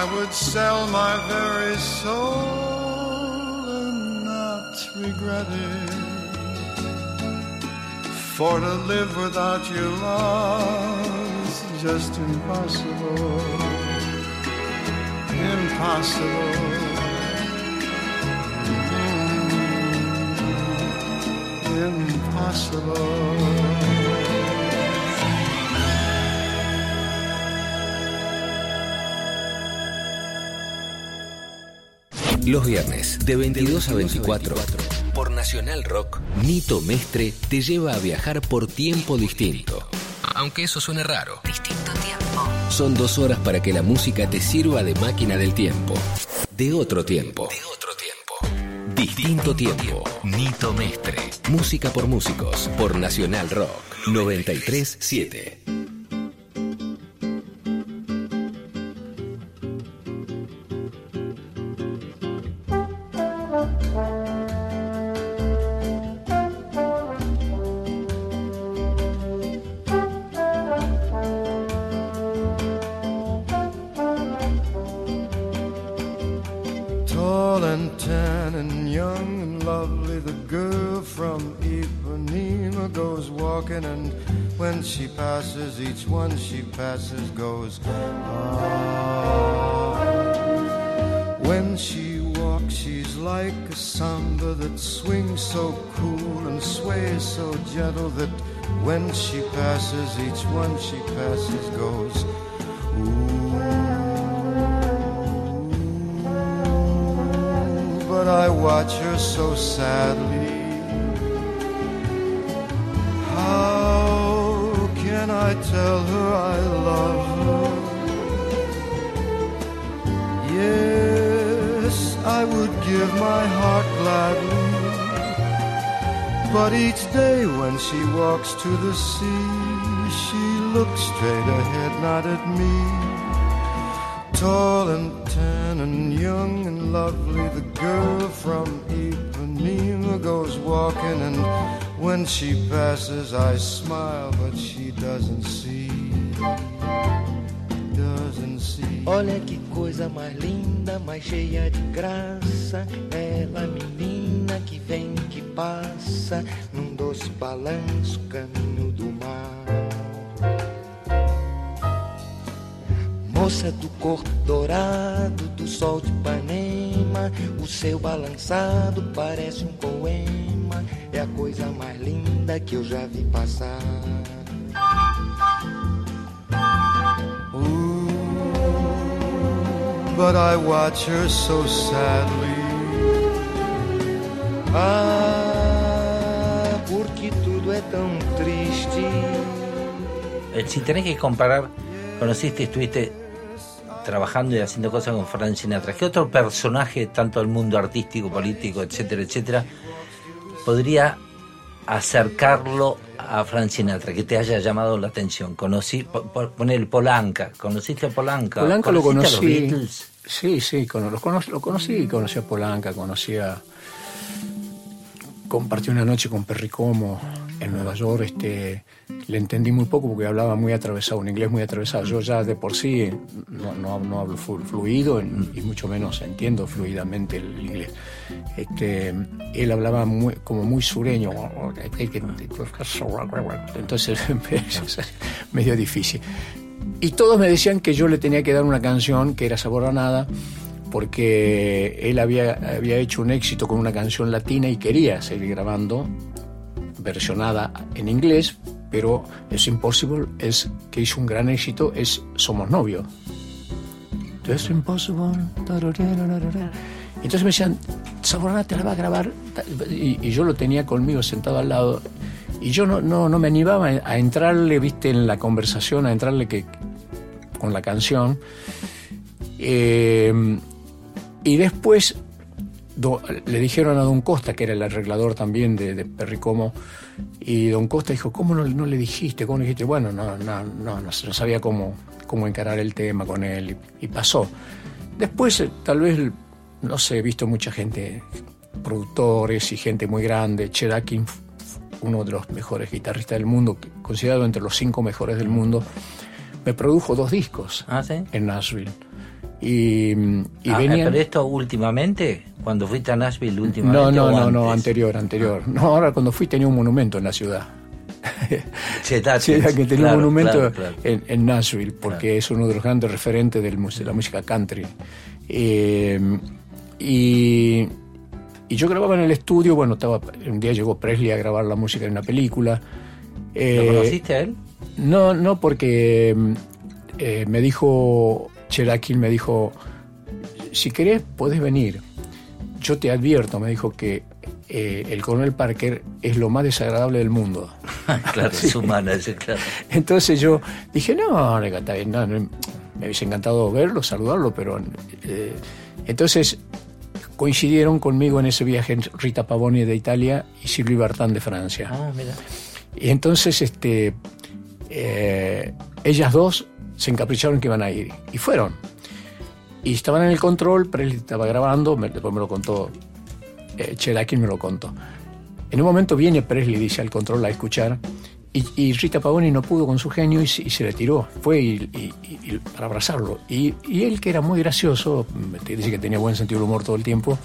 I would sell my very soul and not regret it. For to live without your love is just impossible. Impossible. Mm, Impossible. Los viernes, de 22 a 24, por Nacional Rock, Nito Mestre te lleva a viajar por tiempo distinto. Aunque eso suene raro. Distinto tiempo. Son dos horas para que la música te sirva de máquina del tiempo. De otro tiempo. De otro tiempo. Distinto, tiempo. Nito Mestre. Música por músicos. Por Nacional Rock 937. 93, that swings so cool and sways so gentle that when she passes, each one she passes goes. Ooh, but I watch her so sadly. How can I tell her I love her? Yes, I would give my heart gladly. But each day when she walks to the sea, she looks straight ahead, not at me. Tall and tan and young and lovely, the girl from Ipanema goes walking, and when she passes, I smile, but she doesn't see. Doesn't see. Olha que coisa mais linda, mais cheia de graça. Ela, que passa, num doce balanço, caminho do mar. Moça do corpo dourado, do sol de Ipanema, o seu balançado parece um poema. É a coisa mais linda que eu já vi passar. But I watch her so sadly. Ah, Si tenés que comparar, conociste, estuviste trabajando y haciendo cosas con Frank Sinatra. ¿Qué otro personaje, tanto del mundo artístico, político, etcétera, etcétera, podría acercarlo a Frank Sinatra, que te haya llamado la atención? Conocí, po- po- poner Polanca, ¿conociste a Polanca? Polanca lo ¿Conociste a los conocí. Beatles? Sí, sí, lo, cono- lo conocí, conocí a Polanca, conocí a... Compartí una noche con Perry Como en Nueva York, este, le entendí muy poco porque hablaba muy atravesado, un inglés muy atravesado. Yo ya de por sí no, no, no hablo flu- fluido y mucho menos entiendo fluidamente el inglés. Este, él hablaba muy, como muy sureño, entonces medio difícil. Y todos me decían que yo le tenía que dar una canción que era Sabor a Nada, porque él había, había hecho un éxito con una canción latina y quería seguir grabando, versionada en inglés, pero es Impossible, es que hizo un gran éxito, es Somos tararararara. Entonces me decían, Sabor a Nada te la va a grabar. Y, y yo lo tenía conmigo sentado al lado. Y yo no, no, no me animaba a entrarle, viste, en la conversación, a entrarle que, con la canción. Eh, y después do- le dijeron a Don Costa, que era el arreglador también de, de Perry Como, y Don Costa dijo, ¿cómo no, no le dijiste? ¿Cómo le dijiste? Bueno, no, no, no, no, sabía cómo, cómo encarar el tema con él y, y pasó. Después, eh, tal vez, no sé, he visto mucha gente, productores y gente muy grande. Chet Atkins, uno de los mejores guitarristas del mundo, considerado entre los cinco mejores del mundo, me produjo dos discos Ah, ¿sí? en Nashville. Y, y Ah, venían... ¿Pero esto últimamente? Cuando fuiste a Nashville últimamente? No, no, no, no, anterior, anterior. No, ahora cuando fui tenía un monumento en la ciudad. Sí, que tenía claro, un monumento claro, claro. En, en Nashville, porque es uno de los grandes referentes del de la música country. Eh, y, y yo grababa en el estudio, bueno, estaba, un día llegó Presley a grabar la música de una película. ¿Lo Eh, conociste a él? no, no, porque mm, eh, me dijo, Cherokee me dijo, si querés, podés venir. Yo te advierto, me dijo que eh, el coronel Parker es lo más desagradable del mundo. claro, Sí. su manager, claro. Entonces yo dije, no, no, está bien, no, no, me hubiese encantado verlo, saludarlo, pero... eh, entonces coincidieron conmigo en ese viaje Rita Pavoni de Italia y Silvio Bertán de Francia. Ah, mira. Y entonces este, eh, ellas dos se encapricharon que iban a ir. Y fueron. Y estaban en el control, Presley estaba grabando, me- después me lo contó, eh, Chelakin me lo contó. En un momento viene Presley, dice, al control a escuchar, y, y Rita Pavoni no pudo con su genio y, y se le tiró, fue y, para abrazarlo. Y, él, que era muy gracioso, dice que tenía buen sentido del humor todo el tiempo,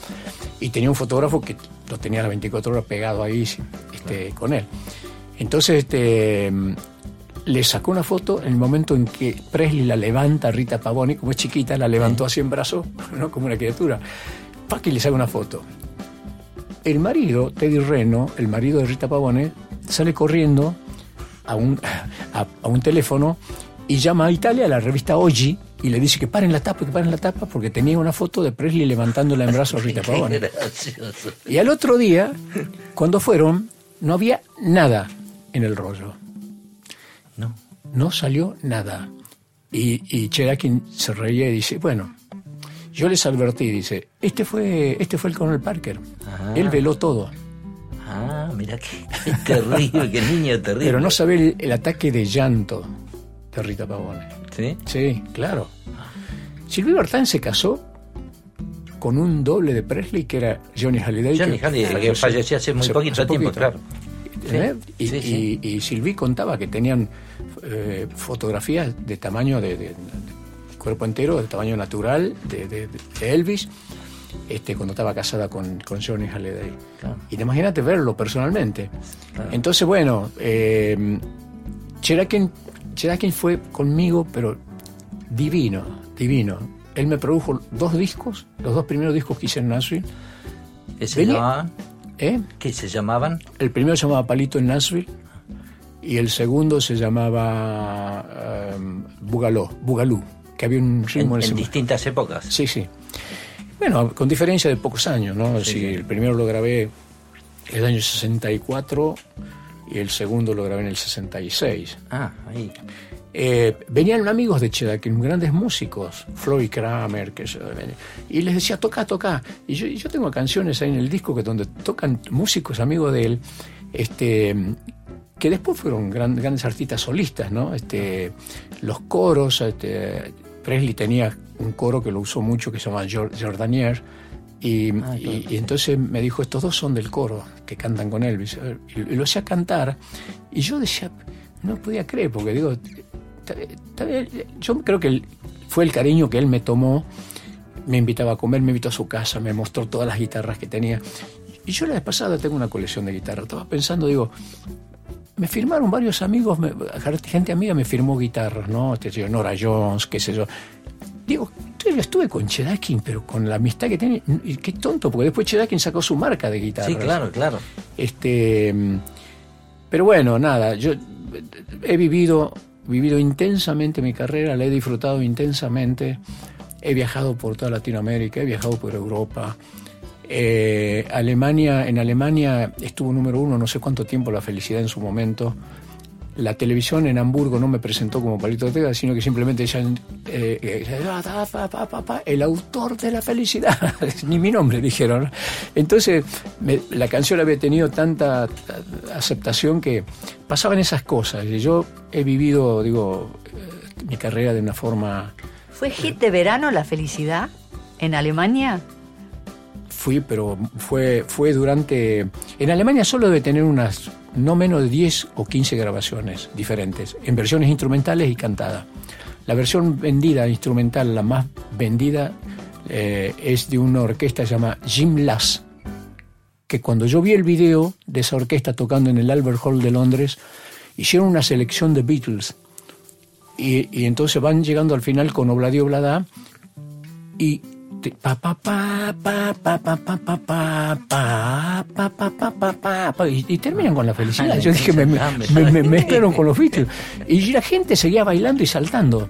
y tenía un fotógrafo que lo tenía las 24 horas pegado ahí este, con él. Entonces este, le sacó una foto en el momento en que Presley la levanta a Rita Pavoni, como es chiquita, la levantó así en brazos, ¿no? como una criatura. Pac y le saca una foto. El marido, Teddy Reno, el marido de Rita Pavone, sale corriendo a un, a, a un teléfono y llama a Italia, a la revista Oggi, y le dice que paren la tapa, que paren la tapa, porque tenía una foto de Presley levantándola en brazos a Rita Pavone. Y al otro día, cuando fueron, no había nada en el rollo. No. Salió nada. Y, y Cherakin se reía y dice, bueno, yo les advertí, dice, este fue, este fue el coronel Parker. Ah. Él veló todo. Ah, mira qué, qué terrible, qué niño terrible. Pero no sabe el, el ataque de llanto de Rita Pavone. ¿Sí? Sí, claro. Silvio Bertán se casó con un doble de Presley que era Johnny Halliday. Johnny Halliday, la que falleció hace muy poquito tiempo, claro. ¿Eh? Y, Silvi contaba que tenían eh, fotografías de tamaño de, de- de cuerpo entero, de tamaño natural, de, Elvis, este, cuando estaba casada con, con Johnny Halliday. Claro. Y te imagínate verlo personalmente. Claro. Entonces, bueno, eh, Cherakin, Cherakin fue conmigo, pero divino, divino. Él me produjo dos discos, los dos primeros discos que hice en Nashville. ¿Qué se Venía-? ¿Eh? ¿Qué se llamaban? El primero se llamaba Palito en Nashville y el segundo se llamaba um, Bugaló, Bugalú, que había un En, ritmo en, en ese distintas épocas. Sí, sí. Bueno, con diferencia de pocos años, ¿no? Sí, Sí, sí. El primero lo grabé en el año 64 y el segundo lo grabé en el 66. Ah, ahí. Eh, venían amigos de Chedakin, grandes músicos, Floyd Kramer, que yo, y les decía, toca, toca. Y yo, y yo tengo canciones ahí en el disco que donde tocan músicos amigos de él, este, que después fueron gran- grandes artistas solistas, ¿no? Este, los coros, este, Presley tenía un coro que lo usó mucho que se llama Jor- Jordanier. Y, Ah, y- y entonces me dijo, estos dos son del coro, que cantan con Elvis. Y, y lo hacía cantar. Y yo decía, no podía creer, porque digo, yo creo que fue el cariño que él me tomó. Me invitaba a comer, me invitó a su casa, me mostró todas las guitarras que tenía. Y yo la vez pasada tengo una colección de guitarras. Estaba pensando, digo, me firmaron varios amigos, me- gente amiga me firmó guitarras, ¿no? Este, yo, Nora Jones, qué sé yo. Digo, yo estuve con Chedakin, pero con la amistad que tiene, y qué tonto, porque después Chedakin sacó su marca de guitarras. Sí, claro, claro. Este, pero bueno, nada, yo he vivido, vivido intensamente mi carrera, la he disfrutado intensamente. He viajado por toda Latinoamérica, he viajado por Europa. Eh, Alemania, en Alemania estuvo número uno no sé cuánto tiempo la felicidad en su momento. La televisión en Hamburgo no me presentó como Palito Ortega, sino que simplemente decían, eh, eh, ah, pa, el autor de la felicidad, ni mi nombre dijeron. Entonces me- la canción había tenido tanta eh, aceptación que pasaban esas cosas. Y yo he vivido, digo, mi carrera de una forma ¿Fue hit de verano la felicidad en Alemania? Fui, pero fue, fue durante... En Alemania solo debe tener unas no menos de 10 o 15 grabaciones diferentes, en versiones instrumentales y cantadas. La versión vendida instrumental, la más vendida, eh, es de una orquesta llamada Jim Lass, que cuando yo vi el video de esa orquesta tocando en el Albert Hall de Londres, hicieron una selección de Beatles. Y, y entonces van llegando al final con Obladi Oblada y pa pa pa pa pa pa pa pa pa pa pa pa pa y, terminan con la felicidad. Yo dije, me, me, me- me mezclaron con los Beatles. Y la gente seguía bailando y saltando.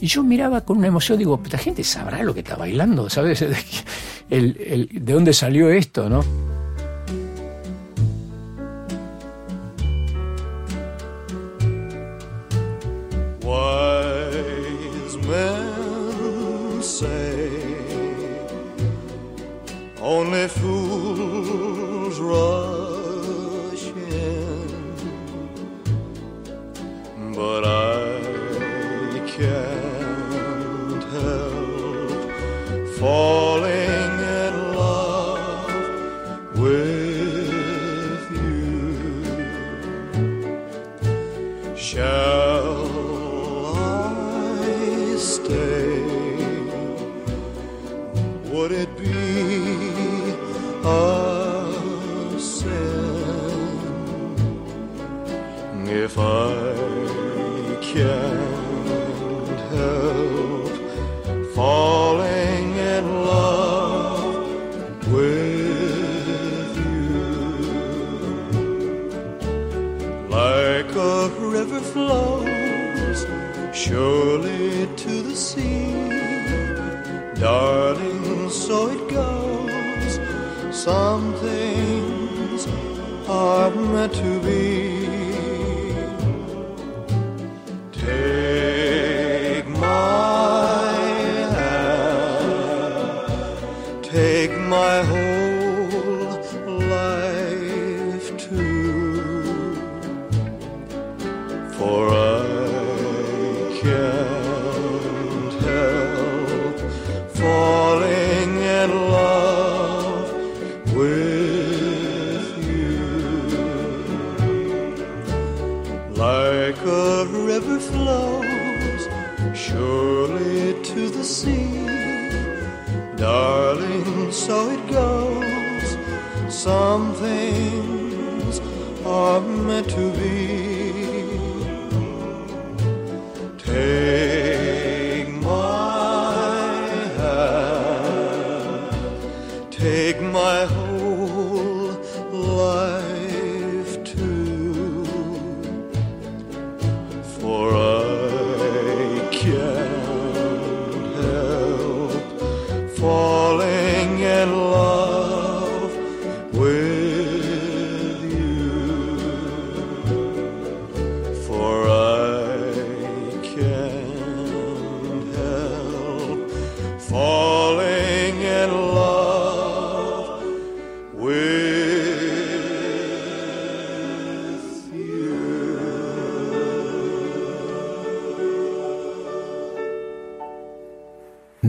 Y yo miraba con una emoción, digo, esta gente sabrá lo que está bailando, ¿sabes? El, el- ¿De dónde salió esto, no?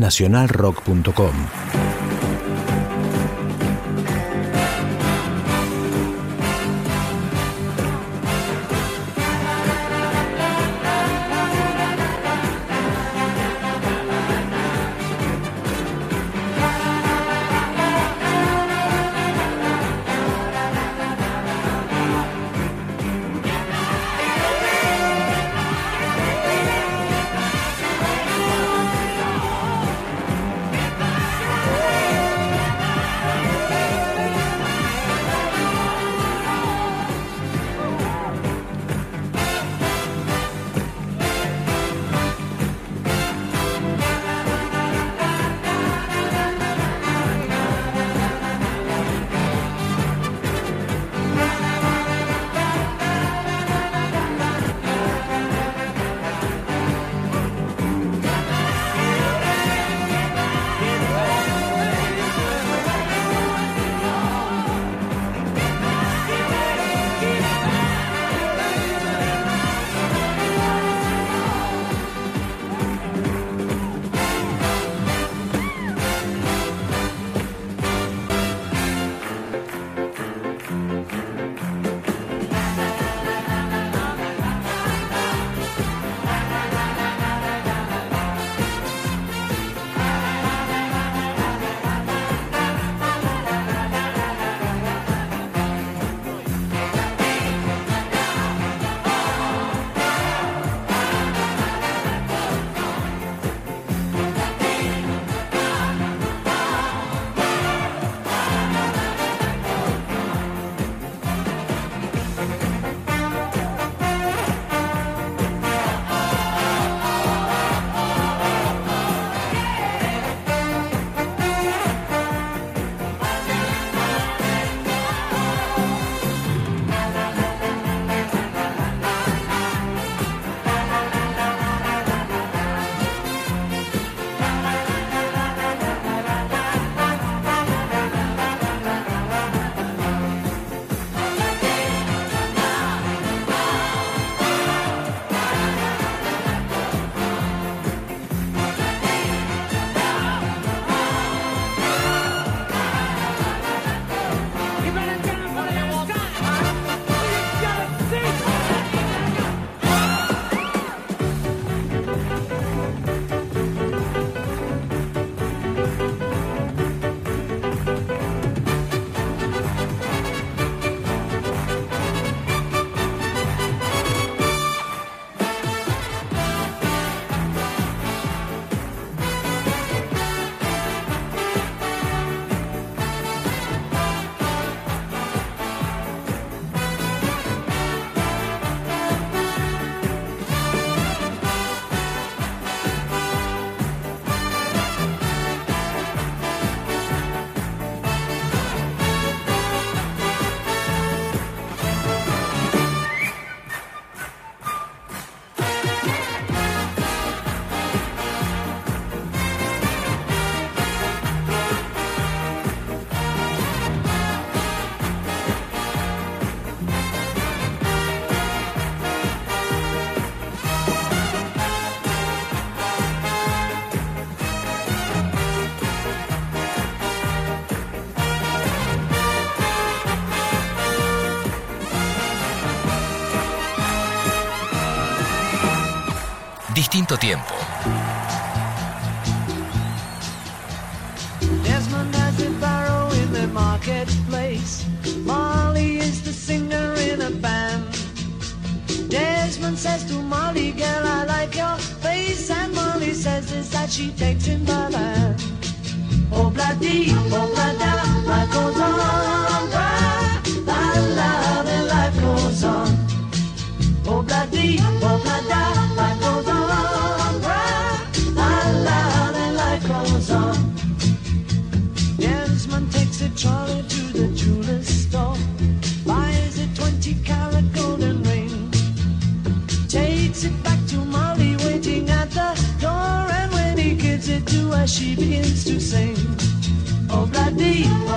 nacionalrock.com. Distinto tiempo. Desmond has a barrow in the marketplace. Molly is the singer in a band. Desmond says to Molly, girl, I like your face. And Molly says this that she takes him by the hand. Oh, bloody, oh, blada, life goes on. La, la, the life goes on. Oh, bloody, oh, blada, begins to sing. Oh, bloody, oh,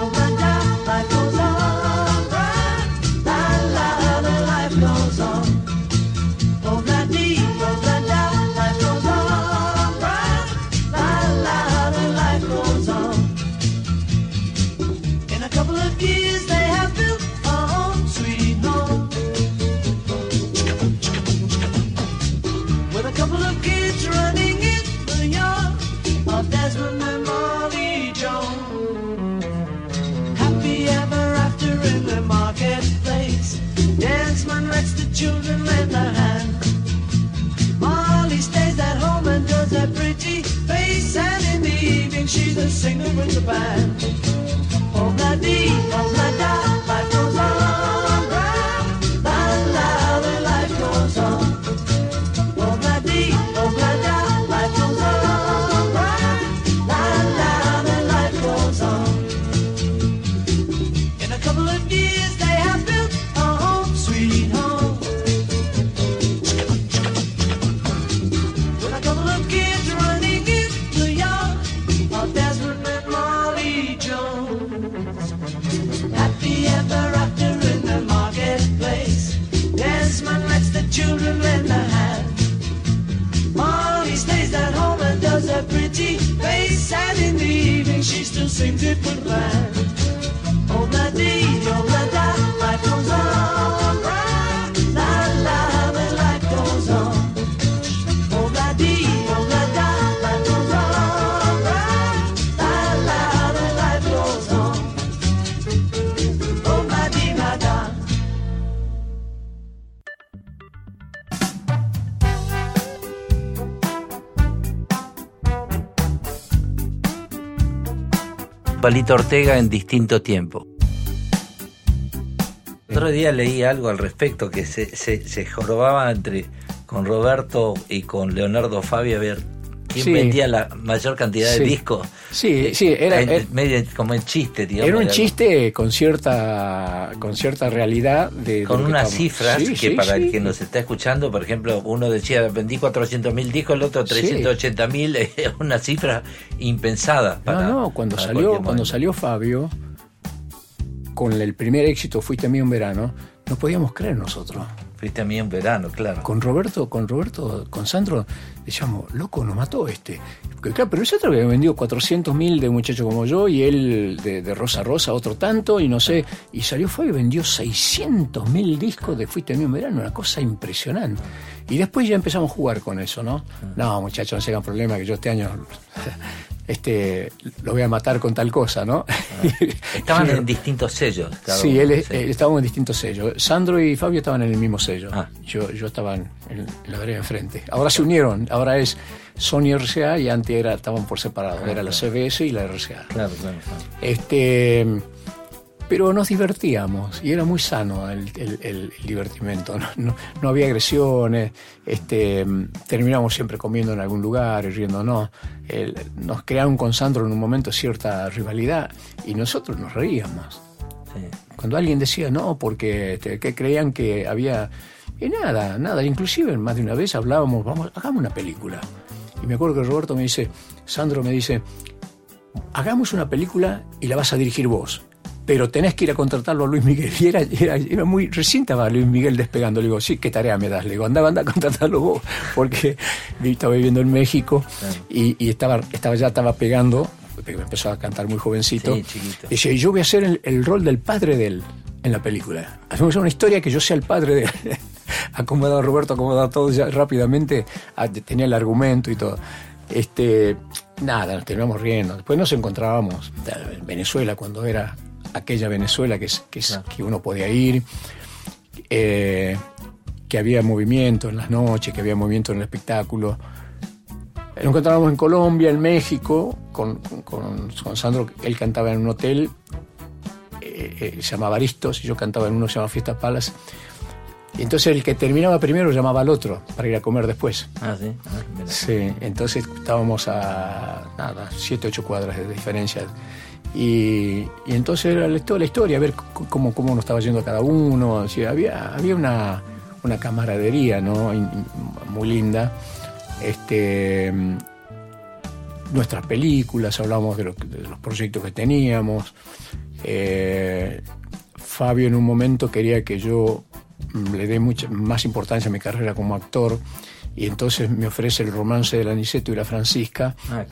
Palito Ortega en distinto tiempo. Otro día leí algo al respecto que se, se, se jorobaba entre con Roberto y con Leonardo Fabio a ver quién Sí. vendía la mayor cantidad de Sí. discos. Sí, Eh, sí, era- en- era- medio como en chiste, digamos. Era un chiste con cierta con cierta realidad de Con unas estamos- cifras Sí, que sí, para sí. el que nos está escuchando, por ejemplo, uno decía vendí 400 mil discos, el otro Sí. 380 mil, es una cifra impensada. Para, no, no, cuando salió, cuando salió Fabio, con el primer éxito Fuiste a mí un verano, no podíamos creer nosotros. Fuiste a mí un verano, claro. Con Roberto, con Roberto, con Sandro, decíamos, loco, nos mató este. Porque, claro, pero nosotros habíamos vendido 400 mil de un muchacho como yo y él de, de Rosa Rosa otro tanto y no sé. Y salió Fabio y vendió 600 mil discos de Fuiste a mí un verano, una cosa impresionante. Y después ya empezamos a jugar con eso, ¿no? No, muchachos, no se hagan problema que yo este año este lo voy a matar con tal cosa, ¿no? Estaban Sí. en distintos sellos. Sí, él eh, estábamos en distintos sellos. Sandro y Fabio estaban en el mismo sello. Ah. Yo, yo estaba en, en la vereda enfrente. Ahora se unieron. Ahora es Sony RCA y antes era, estaban por separado. Era la CBS y la RCA. Claro, claro, claro. Este, pero nos divertíamos y era muy sano el, el- el- el divertimento. No, no- no había agresiones. Este, terminamos siempre comiendo en algún lugar y riéndonos. Nos crearon con Sandro en un momento cierta rivalidad y nosotros nos reíamos. Sí. Cuando alguien decía no, porque este, que creían que había. Y nada, nada. Inclusive más de una vez hablábamos, vamos, hagamos una película. Y me acuerdo que Roberto me dice, Sandro me dice, hagamos una película y la vas a dirigir vos. Pero tenés que ir a contratarlo a Luis Miguel. Y era, era, era muy. Recién estaba Luis Miguel despegando. Le digo, sí, ¿qué tarea me das? Le digo, anda, anda a contratarlo vos. Porque estaba viviendo en México y, y estaba, estaba, ya estaba pegando. porque Empezó a cantar muy jovencito. Sí, chiquito. Dice, y yo voy a hacer el, el rol del padre de él en la película. Hacemos una historia que yo sea el padre de él. acomodado Roberto, acomodado todo ya rápidamente, ah, tenía el argumento y todo. Este, nada, nos terminamos riendo. Después nos encontrábamos en Venezuela, cuando era aquella Venezuela que, es- que, es- que uno podía ir, eh, que había movimiento en las noches, que había movimiento en el espectáculo. Nos encontrábamos en Colombia, en México, con, con- con Sandro, él cantaba en un hotel, eh, eh, se llamaba Aristos, y yo cantaba en uno que se llama Fiesta Palace. Y entonces el que terminaba primero llamaba al otro para ir a comer después. Ah, sí. Ah. Sí, entonces estábamos a nada, siete, ocho cuadras de diferencia. Y, y entonces era la- toda la historia, ver c- cómo, cómo nos estaba yendo cada uno. o sea, había, había una, una camaradería ¿no? Muy linda. Este, mm, nuestras películas, hablamos de, lo de los proyectos que teníamos. Eh, Fabio en un momento quería que yo mm, le dé mucha más importancia a mi carrera como actor y entonces me ofrece el romance del Aniceto y la Francisca Ah,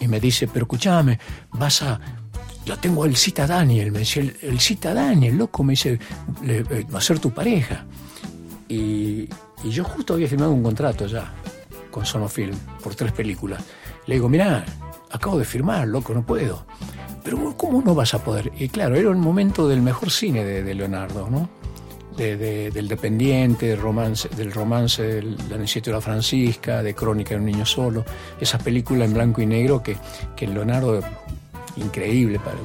y me dice, pero escúchame, vas a... Yo tengo el cita Daniel, me dice, el, el cita Daniel, loco, me dice, le- eh, va a ser tu pareja. Y, y yo justo había firmado un contrato ya con Sonofilm por tres películas. Le digo, mirá, acabo de firmar, loco, no puedo. Pero ¿cómo no vas a poder? Y claro, era un momento del mejor cine de, de Leonardo, ¿no? De- de- del dependiente, del romance, del romance y la Francisca, de Crónica de un niño solo, esas películas en blanco y negro que, que Leonardo, increíble, para,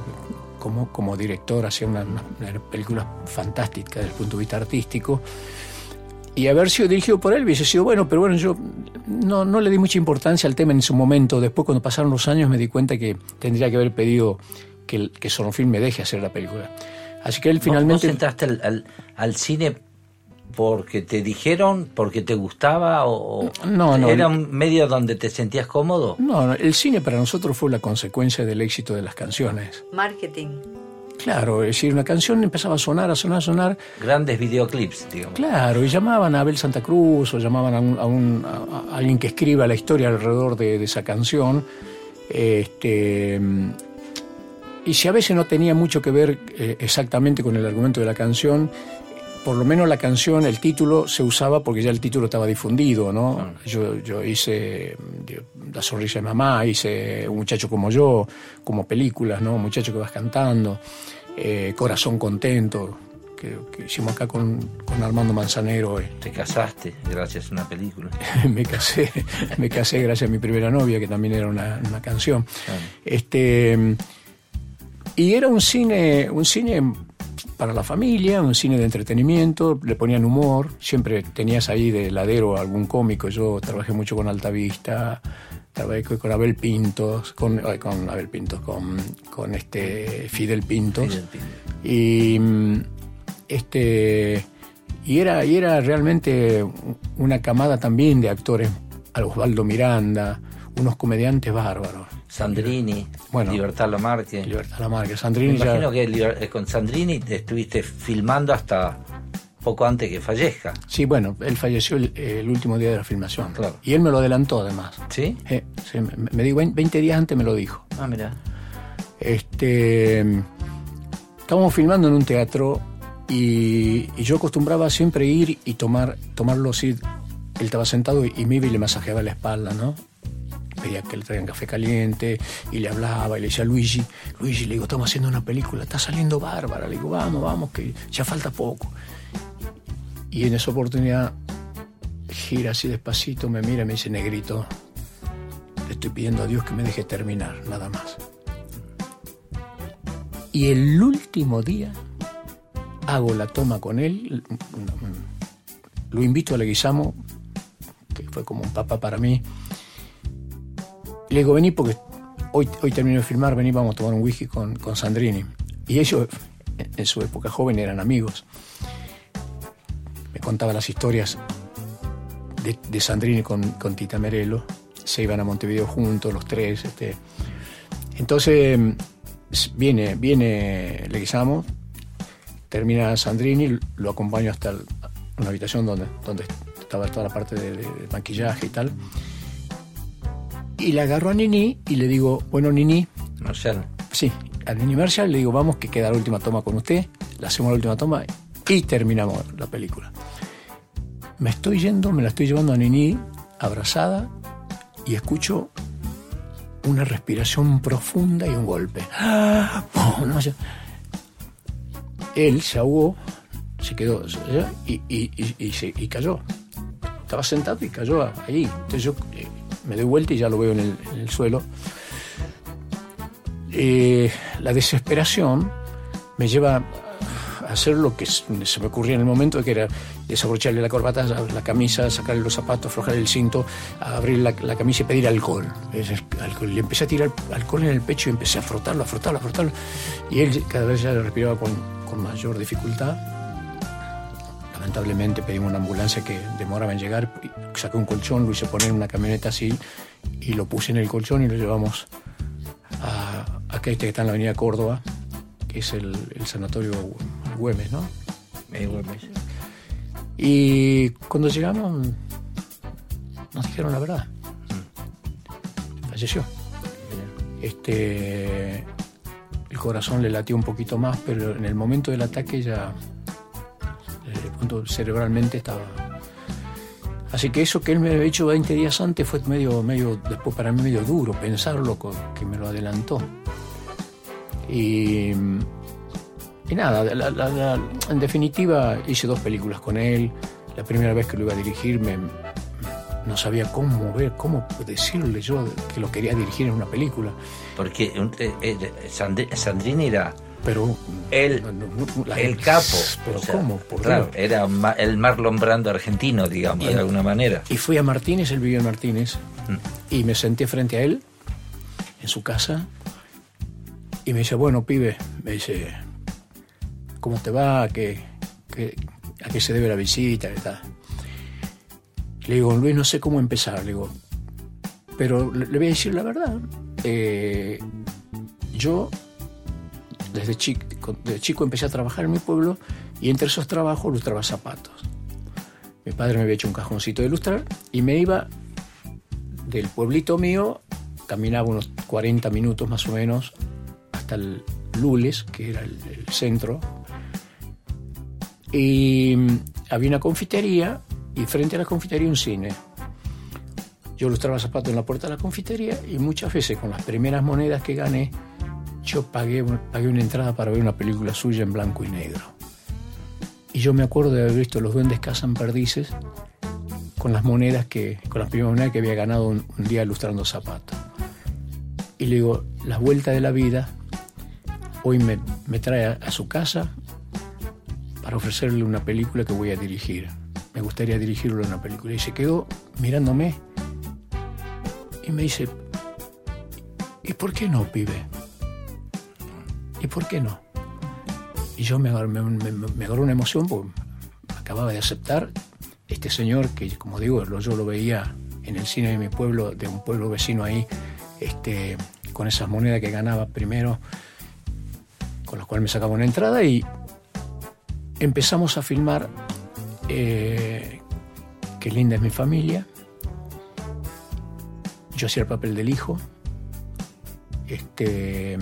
como, como director, hacía una, una, una película fantástica desde el punto de vista artístico. Y haber sido dirigido por él hubiese sido bueno, pero bueno, yo no, no le di mucha importancia al tema en su momento. Después, cuando pasaron los años, me di cuenta que tendría que haber pedido que, que Sonofilm me deje hacer la película. Así que él ¿Vos- finalmente... ¿Vos entraste al, al- al cine porque te dijeron, porque te gustaba o o No, no. era un medio donde te sentías cómodo? No, no, el cine para nosotros fue la consecuencia del éxito de las canciones. Marketing. Claro, es decir, una canción empezaba a sonar, a sonar, a sonar, Grandes videoclips, digamos. claro, y llamaban a Abel Santa Cruz o llamaban a, un- a un- a alguien que escriba la historia alrededor de, de esa canción. Este, y si a veces no tenía mucho que ver eh, exactamente con el argumento de la canción, por lo menos la canción, el título se usaba porque ya el título estaba difundido, ¿no? Yo, yo hice La sonrisa de mamá, hice Un muchacho como yo, como películas, ¿no? Muchacho que vas cantando, eh, Corazón contento, que, que hicimos acá con, con Armando Manzanero. eh. Te casaste gracias a una película. me casé, me casé gracias a mi primera novia, que también era una, una canción. Claro. Este, y era un cine, un cine para la familia, un cine de entretenimiento, le ponían humor, siempre tenías ahí de ladero algún cómico, yo trabajé mucho con Altavista, trabajé con Abel Pintos, con, con Abel Pintos, con, con este Fidel Pintos. Fidel. Y mm, este y era, y era realmente una camada también de actores, a Osvaldo Miranda, unos comediantes bárbaros. Sandrini, Bueno. Libertad Lamarque. Libertad Lamarque, Me Sandrini ya- imagino que eh, con Sandrini te estuviste filmando hasta poco antes que fallezca. Sí, bueno, él falleció el, el último día de la filmación. Claro. Y él me lo adelantó además. ¿Sí? Eh, sí, me, me dijo, 20 días antes me lo dijo. Ah, mira. Este, estábamos filmando en un teatro y, y yo acostumbraba siempre ir y tomar, tomarlo así. Él estaba sentado y, y me iba y le masajeaba la espalda, ¿no? Pedía que le traigan café caliente y le hablaba y le decía a Luigi, Luigi, le digo, estamos haciendo una película, está saliendo bárbara. Le digo, vamos, vamos, que ya falta poco. Y en esa oportunidad gira así despacito, me mira me dice, negrito, le estoy pidiendo a Dios que me deje terminar, nada más. Y el último día hago la toma con él, lo invito a Leguizamo, que fue como un papá para mí. Le digo, vení porque hoy, hoy termino de filmar, vení, vamos a tomar un whisky con, con Sandrini. Y ellos, en su época joven, eran amigos. Me contaba las historias de, de Sandrini con, con Tita Merelo. Se iban a Montevideo juntos, los tres. Este. Entonces, viene, viene Leguizamo, termina Sandrini, lo acompaño hasta el- una habitación donde, donde estaba toda la parte de, de- maquillaje y tal. Y le agarro a Nini y le digo, bueno, Nini, Marcial. sí, a Nini Marshall le digo, vamos, que queda la última toma con usted, le hacemos la última toma y terminamos la película. Me estoy yendo, me la estoy llevando a Nini abrazada y escucho una respiración profunda y un golpe. ¡Ah! No, Él se ahogó, se quedó y, y- y- y cayó. Estaba sentado y cayó ahí. Entonces yo eh, me doy vuelta y ya lo veo en el, suelo. Eh, la desesperación me lleva a hacer lo que se me ocurría en el momento, que era desabrocharle la corbata, la camisa, sacarle los zapatos, aflojar el cinto, abrir la, camisa y pedir alcohol. Alcohol. Le empecé a tirar alcohol en el pecho y empecé a frotarlo, a frotarlo, a frotarlo. Y él cada vez ya respiraba con, con mayor dificultad. Lamentablemente pedimos una ambulancia que demoraba en llegar. Saqué un colchón, lo hice poner en una camioneta así y lo puse en el colchón y lo llevamos a, a que este que está en la avenida Córdoba, que es el, el sanatorio Güemes, ¿no? Y cuando llegamos nos dijeron la verdad. Falleció. Este el corazón le latió un poquito más, pero en el momento del ataque ya eh, cuando cerebralmente estaba. Así que eso que él me había dicho 20 días antes fue medio, medio, después para mí medio duro pensarlo, que me lo adelantó. Y, y nada, la- la- la- en definitiva hice dos películas con él. La primera vez que lo iba a dirigir me, no sabía cómo ver, cómo decirle yo que lo quería dirigir en una película. Porque eh, eh, era Pero el, no, no, no, la el capo. Pero o sea, ¿cómo? Por claro, Dios. era ma- el Marlon Brando argentino, digamos, Y de alguna manera. Y fui a Martínez, él vivía en Martínez, Mm. y me senté frente a él, en su casa, y me dice, bueno, pibe, me dice, ¿cómo te va? ¿A qué, qué- a qué se debe la visita? y tal? Le digo, Luis, no sé cómo empezar, le digo, pero le, le voy a decir la verdad. Eh, yo, desde chico, desde chico empecé a trabajar en mi pueblo, y entre esos trabajos lustraba zapatos. Mi padre me había hecho un cajoncito de lustrar y me iba del pueblito mío, caminaba unos 40 minutos más o menos hasta el Lules, que era el, el centro. Y mm, había una confitería y frente a la confitería un cine. Yo lustraba zapatos en la puerta de la confitería y muchas veces con las primeras monedas que gané, yo pagué, pagué una entrada para ver una película suya en blanco y negro. Y yo me acuerdo de haber visto Los Duendes Cazan Perdices con las monedas que, con las primeras monedas que había ganado un, un día ilustrando zapatos. Y le digo, la vuelta de la vida hoy me, me trae a, a su casa para ofrecerle una película que voy a dirigir. Me gustaría dirigirlo en una película. Y se quedó mirándome y me dice, ¿y por qué no, pibe? ¿Y por qué no? Y yo me, me, me- agarró una emoción porque acababa de aceptar este señor que, como digo, yo lo veía en el cine de mi pueblo, de un pueblo vecino ahí, este, con esas monedas que ganaba primero, con las cuales me sacaba una entrada y empezamos a filmar eh, Qué linda es mi familia. Yo hacía el papel del hijo. Este,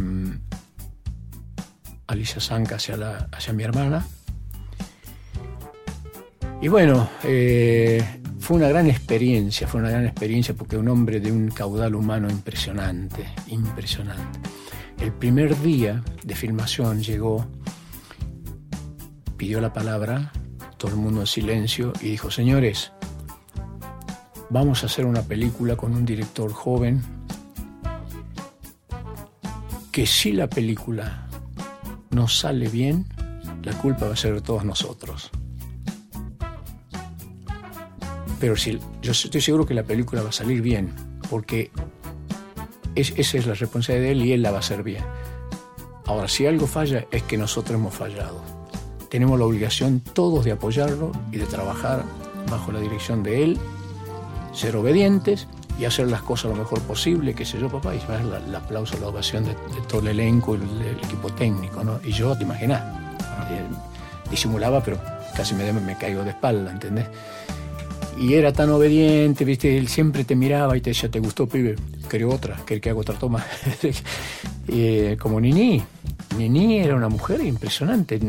Alicia Zanca hacia, mi hermana. Y bueno, eh, fue una gran experiencia, fue una gran experiencia porque un hombre de un caudal humano impresionante, impresionante. El primer día de filmación llegó, pidió la palabra, todo el mundo en silencio, y dijo, señores, vamos a hacer una película con un director joven, que si la película no sale bien, la culpa va a ser de todos nosotros. Pero si, yo estoy seguro que la película va a salir bien, porque es- esa es la responsabilidad de él y él la va a hacer bien. Ahora, si algo falla, es que nosotros hemos fallado. Tenemos la obligación todos de apoyarlo y de trabajar bajo la dirección de él, ser obedientes y hacer las cosas lo mejor posible, qué sé yo, papá, y va el, el aplauso, la ovación de, de todo el elenco, el, el equipo técnico, ¿no? Y yo, te imaginas, eh, disimulaba, pero casi me, me caigo de espalda, ¿entendés? Y era tan obediente, ¿viste? Él siempre te miraba y te decía, ¿te gustó, pibe? Creo otra, ¿querés que haga otra toma? Eh, como Nini. Nini era una mujer impresionante.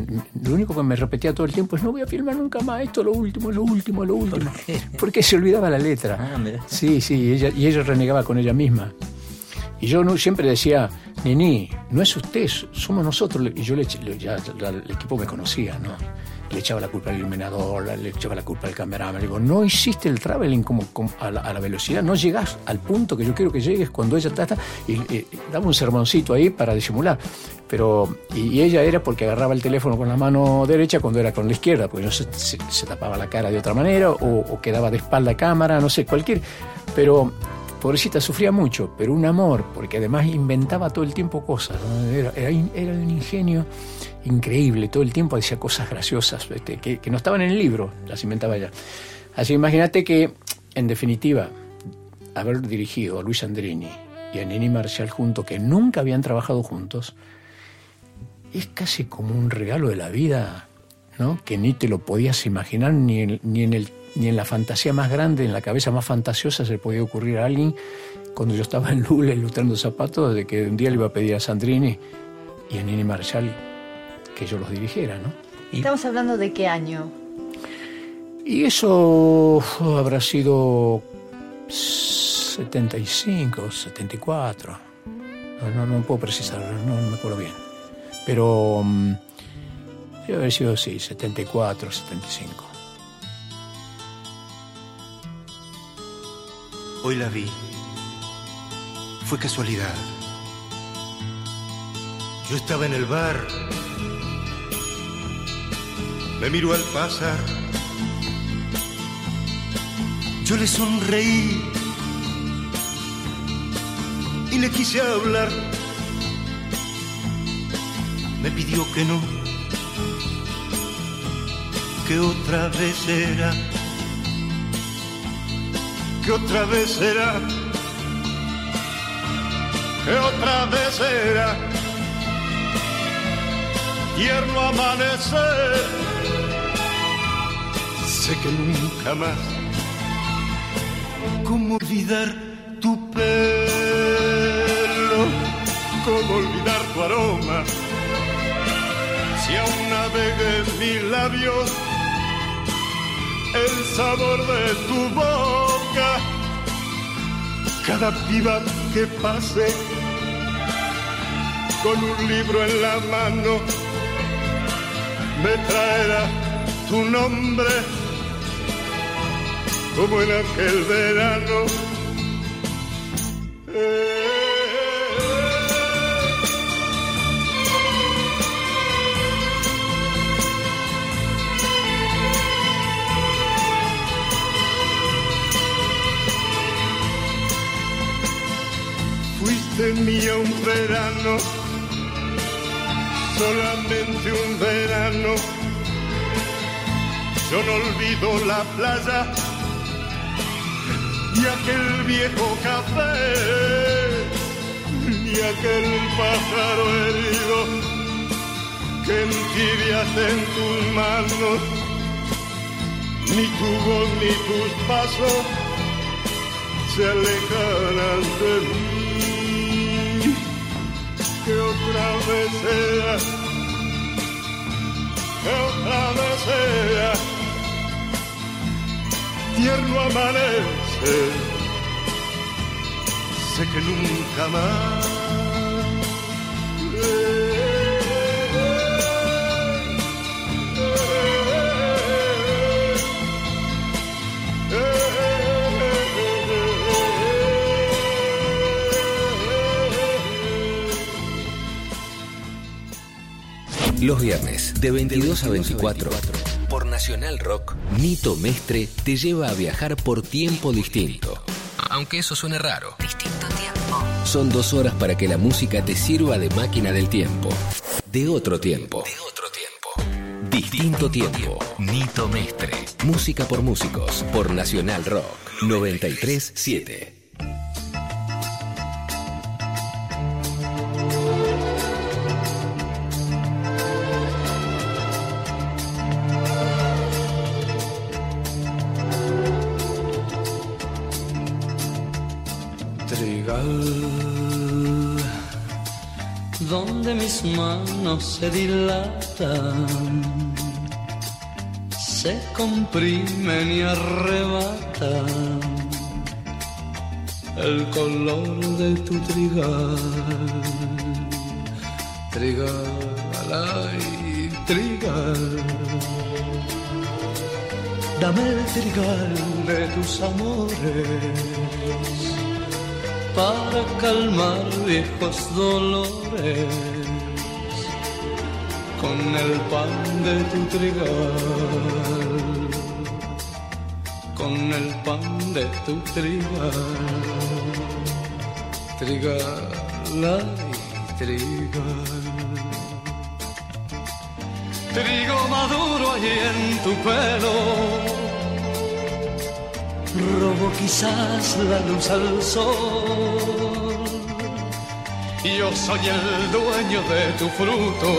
Lo único que me repetía todo el tiempo es no voy a filmar nunca más, esto es lo último, lo último, lo último. Porque se olvidaba la letra. Ah. Sí, sí, ella, y ella renegaba con ella misma. Y yo no, siempre decía, Nini, no es usted, somos nosotros. Y yo le, eché- le- ya, ya el equipo me conocía, ¿no? Le echaba la culpa al iluminador, le echaba la culpa al cameraman. Le digo, no hiciste el traveling como, como a, la, a la velocidad, no llegás al punto que yo quiero que llegues cuando ella está. Y, y daba un sermoncito ahí para disimular. Pero, y, y ella era porque agarraba el teléfono con la mano derecha cuando era con la izquierda, porque no se, se- se tapaba la cara de otra manera o, o quedaba de espalda a cámara, no sé, cualquier. Pero pobrecita sufría mucho, pero un amor, porque además inventaba todo el tiempo cosas. ¿no? Era, era era un ingenio increíble, todo el tiempo decía cosas graciosas este, que, que no estaban en el libro, las inventaba ella. Así imagínate que, en definitiva, haber dirigido a Luis Andrini y a Nini Marshall juntos, que nunca habían trabajado juntos, es casi como un regalo de la vida, ¿no? Que ni te lo podías imaginar ni en, ni en el ni en la fantasía más grande, en la cabeza más fantasiosa se podía ocurrir a alguien cuando yo estaba en Lula ilustrando zapatos de que un día le iba a pedir a Sandrini y a Nini Marshall que yo los dirigiera, ¿no? Estamos hablando de qué año. Y eso habrá sido 75, 74. No, no, no puedo precisar, no, no me acuerdo bien. Pero mm, debe haber sido, sí, 74, 75. Hoy la vi. Fue casualidad. Yo estaba en el bar. Me miró al pasar. Yo le sonreí y le quise hablar. Me pidió que no, que otra vez era que otra vez será, que otra vez será, tierno amanecer, sé que nunca más, cómo olvidar tu pelo, cómo olvidar tu aroma, si aún navega en mis labios el sabor de tu boca. Cada piba que pase con un libro en la mano me traerá tu nombre como en aquel verano. Fuiste mía un verano, solamente un verano. Yo no olvido la playa aquel viejo café y aquel pájaro herido que entibias en tus manos. Ni tu voz ni tus pasos se alejarán de mí. Que otra vez sea, que otra vez sea, tierno amanece, sé que nunca más. Los viernes, de 22 a 24, por Nacional Rock, Nito Mestre te lleva a viajar por tiempo distinto. Aunque eso suene raro. Distinto tiempo. Son dos horas para que la música te sirva de máquina del tiempo. De otro tiempo. De otro tiempo. Distinto tiempo. Nito Mestre. Música por músicos. Por Nacional Rock. 937. Se dilatan, se comprimen y arrebatan el color de tu trigal, trigal, ay, trigal. Dame el trigal de tus amores para calmar viejos dolores con el pan de tu trigal, con el pan de tu trigal, trigal, ay, trigal. Trigo maduro allí en tu pelo, robo quizás la luz al sol. Yo soy el dueño de tu fruto,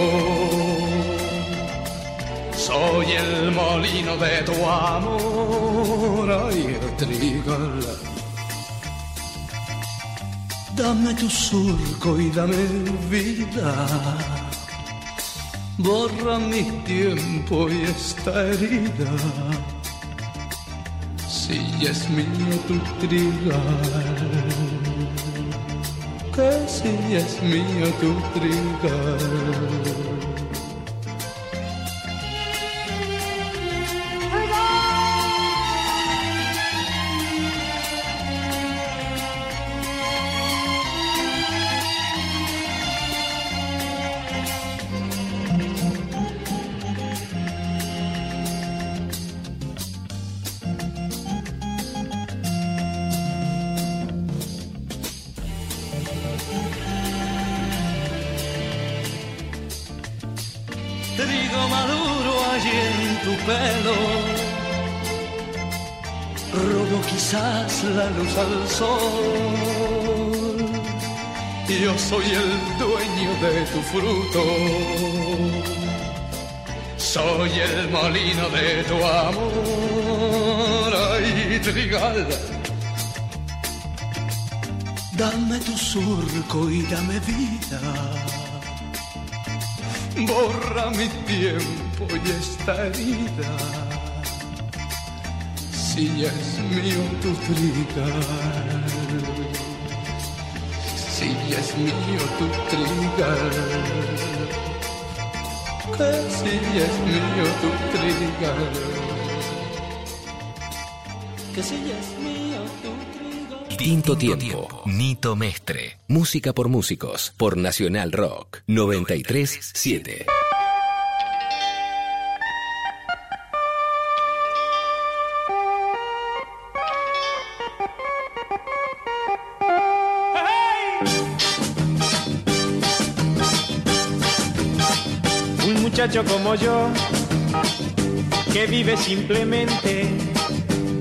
soy el molino de tu amor, ay, trigal. Dame tu surco y dame vida borra mi tiempo y esta herida. Si es mío tu trigal, que si es mío tu. Soy el molino de tu amor. Ay, trigal. Dame tu surco y dame vida borra mi tiempo y esta herida. Si es mío tu trigal, si es mío tu trigal, que si es mío tu trigal, que si es mío tu trigal. Tiempo. Nito Mestre. Música por músicos. Por Nacional Rock. 937. Muchacho como yo, que vive simplemente,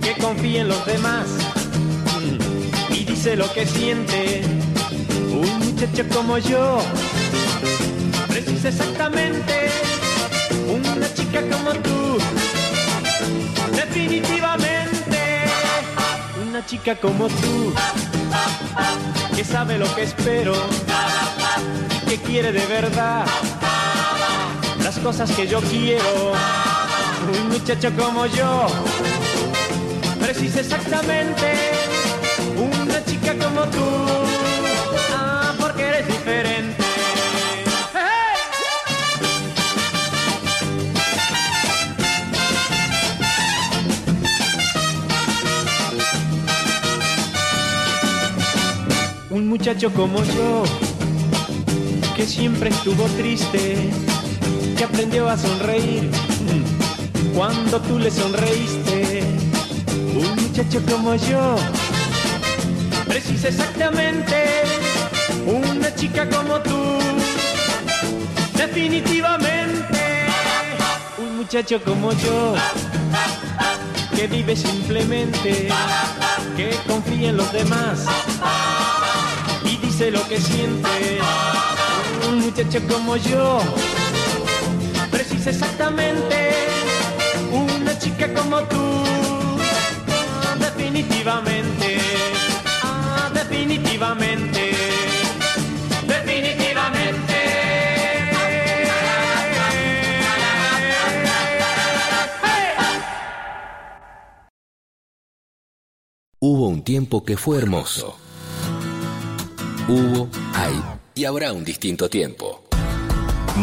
que confía en los demás y dice lo que siente. Un muchacho como yo, precisa exactamente una chica como tú. Definitivamente, una chica como tú, que sabe lo que espero y que quiere de verdad cosas que yo quiero. Un muchacho como yo precisa exactamente una chica como tú. Ah, porque eres diferente. Un muchacho como yo, que siempre estuvo triste, aprendió a sonreír cuando tú le sonreíste. Un muchacho como yo, precisa exactamente una chica como tú. Definitivamente, un muchacho como yo, que vive simplemente, que confía en los demás y dice lo que siente. Un muchacho como yo exactamente una chica como tú. Ah, definitivamente, ah, definitivamente. Definitivamente. Hubo un tiempo que fue hermoso. Hubo, hay y habrá un distinto tiempo.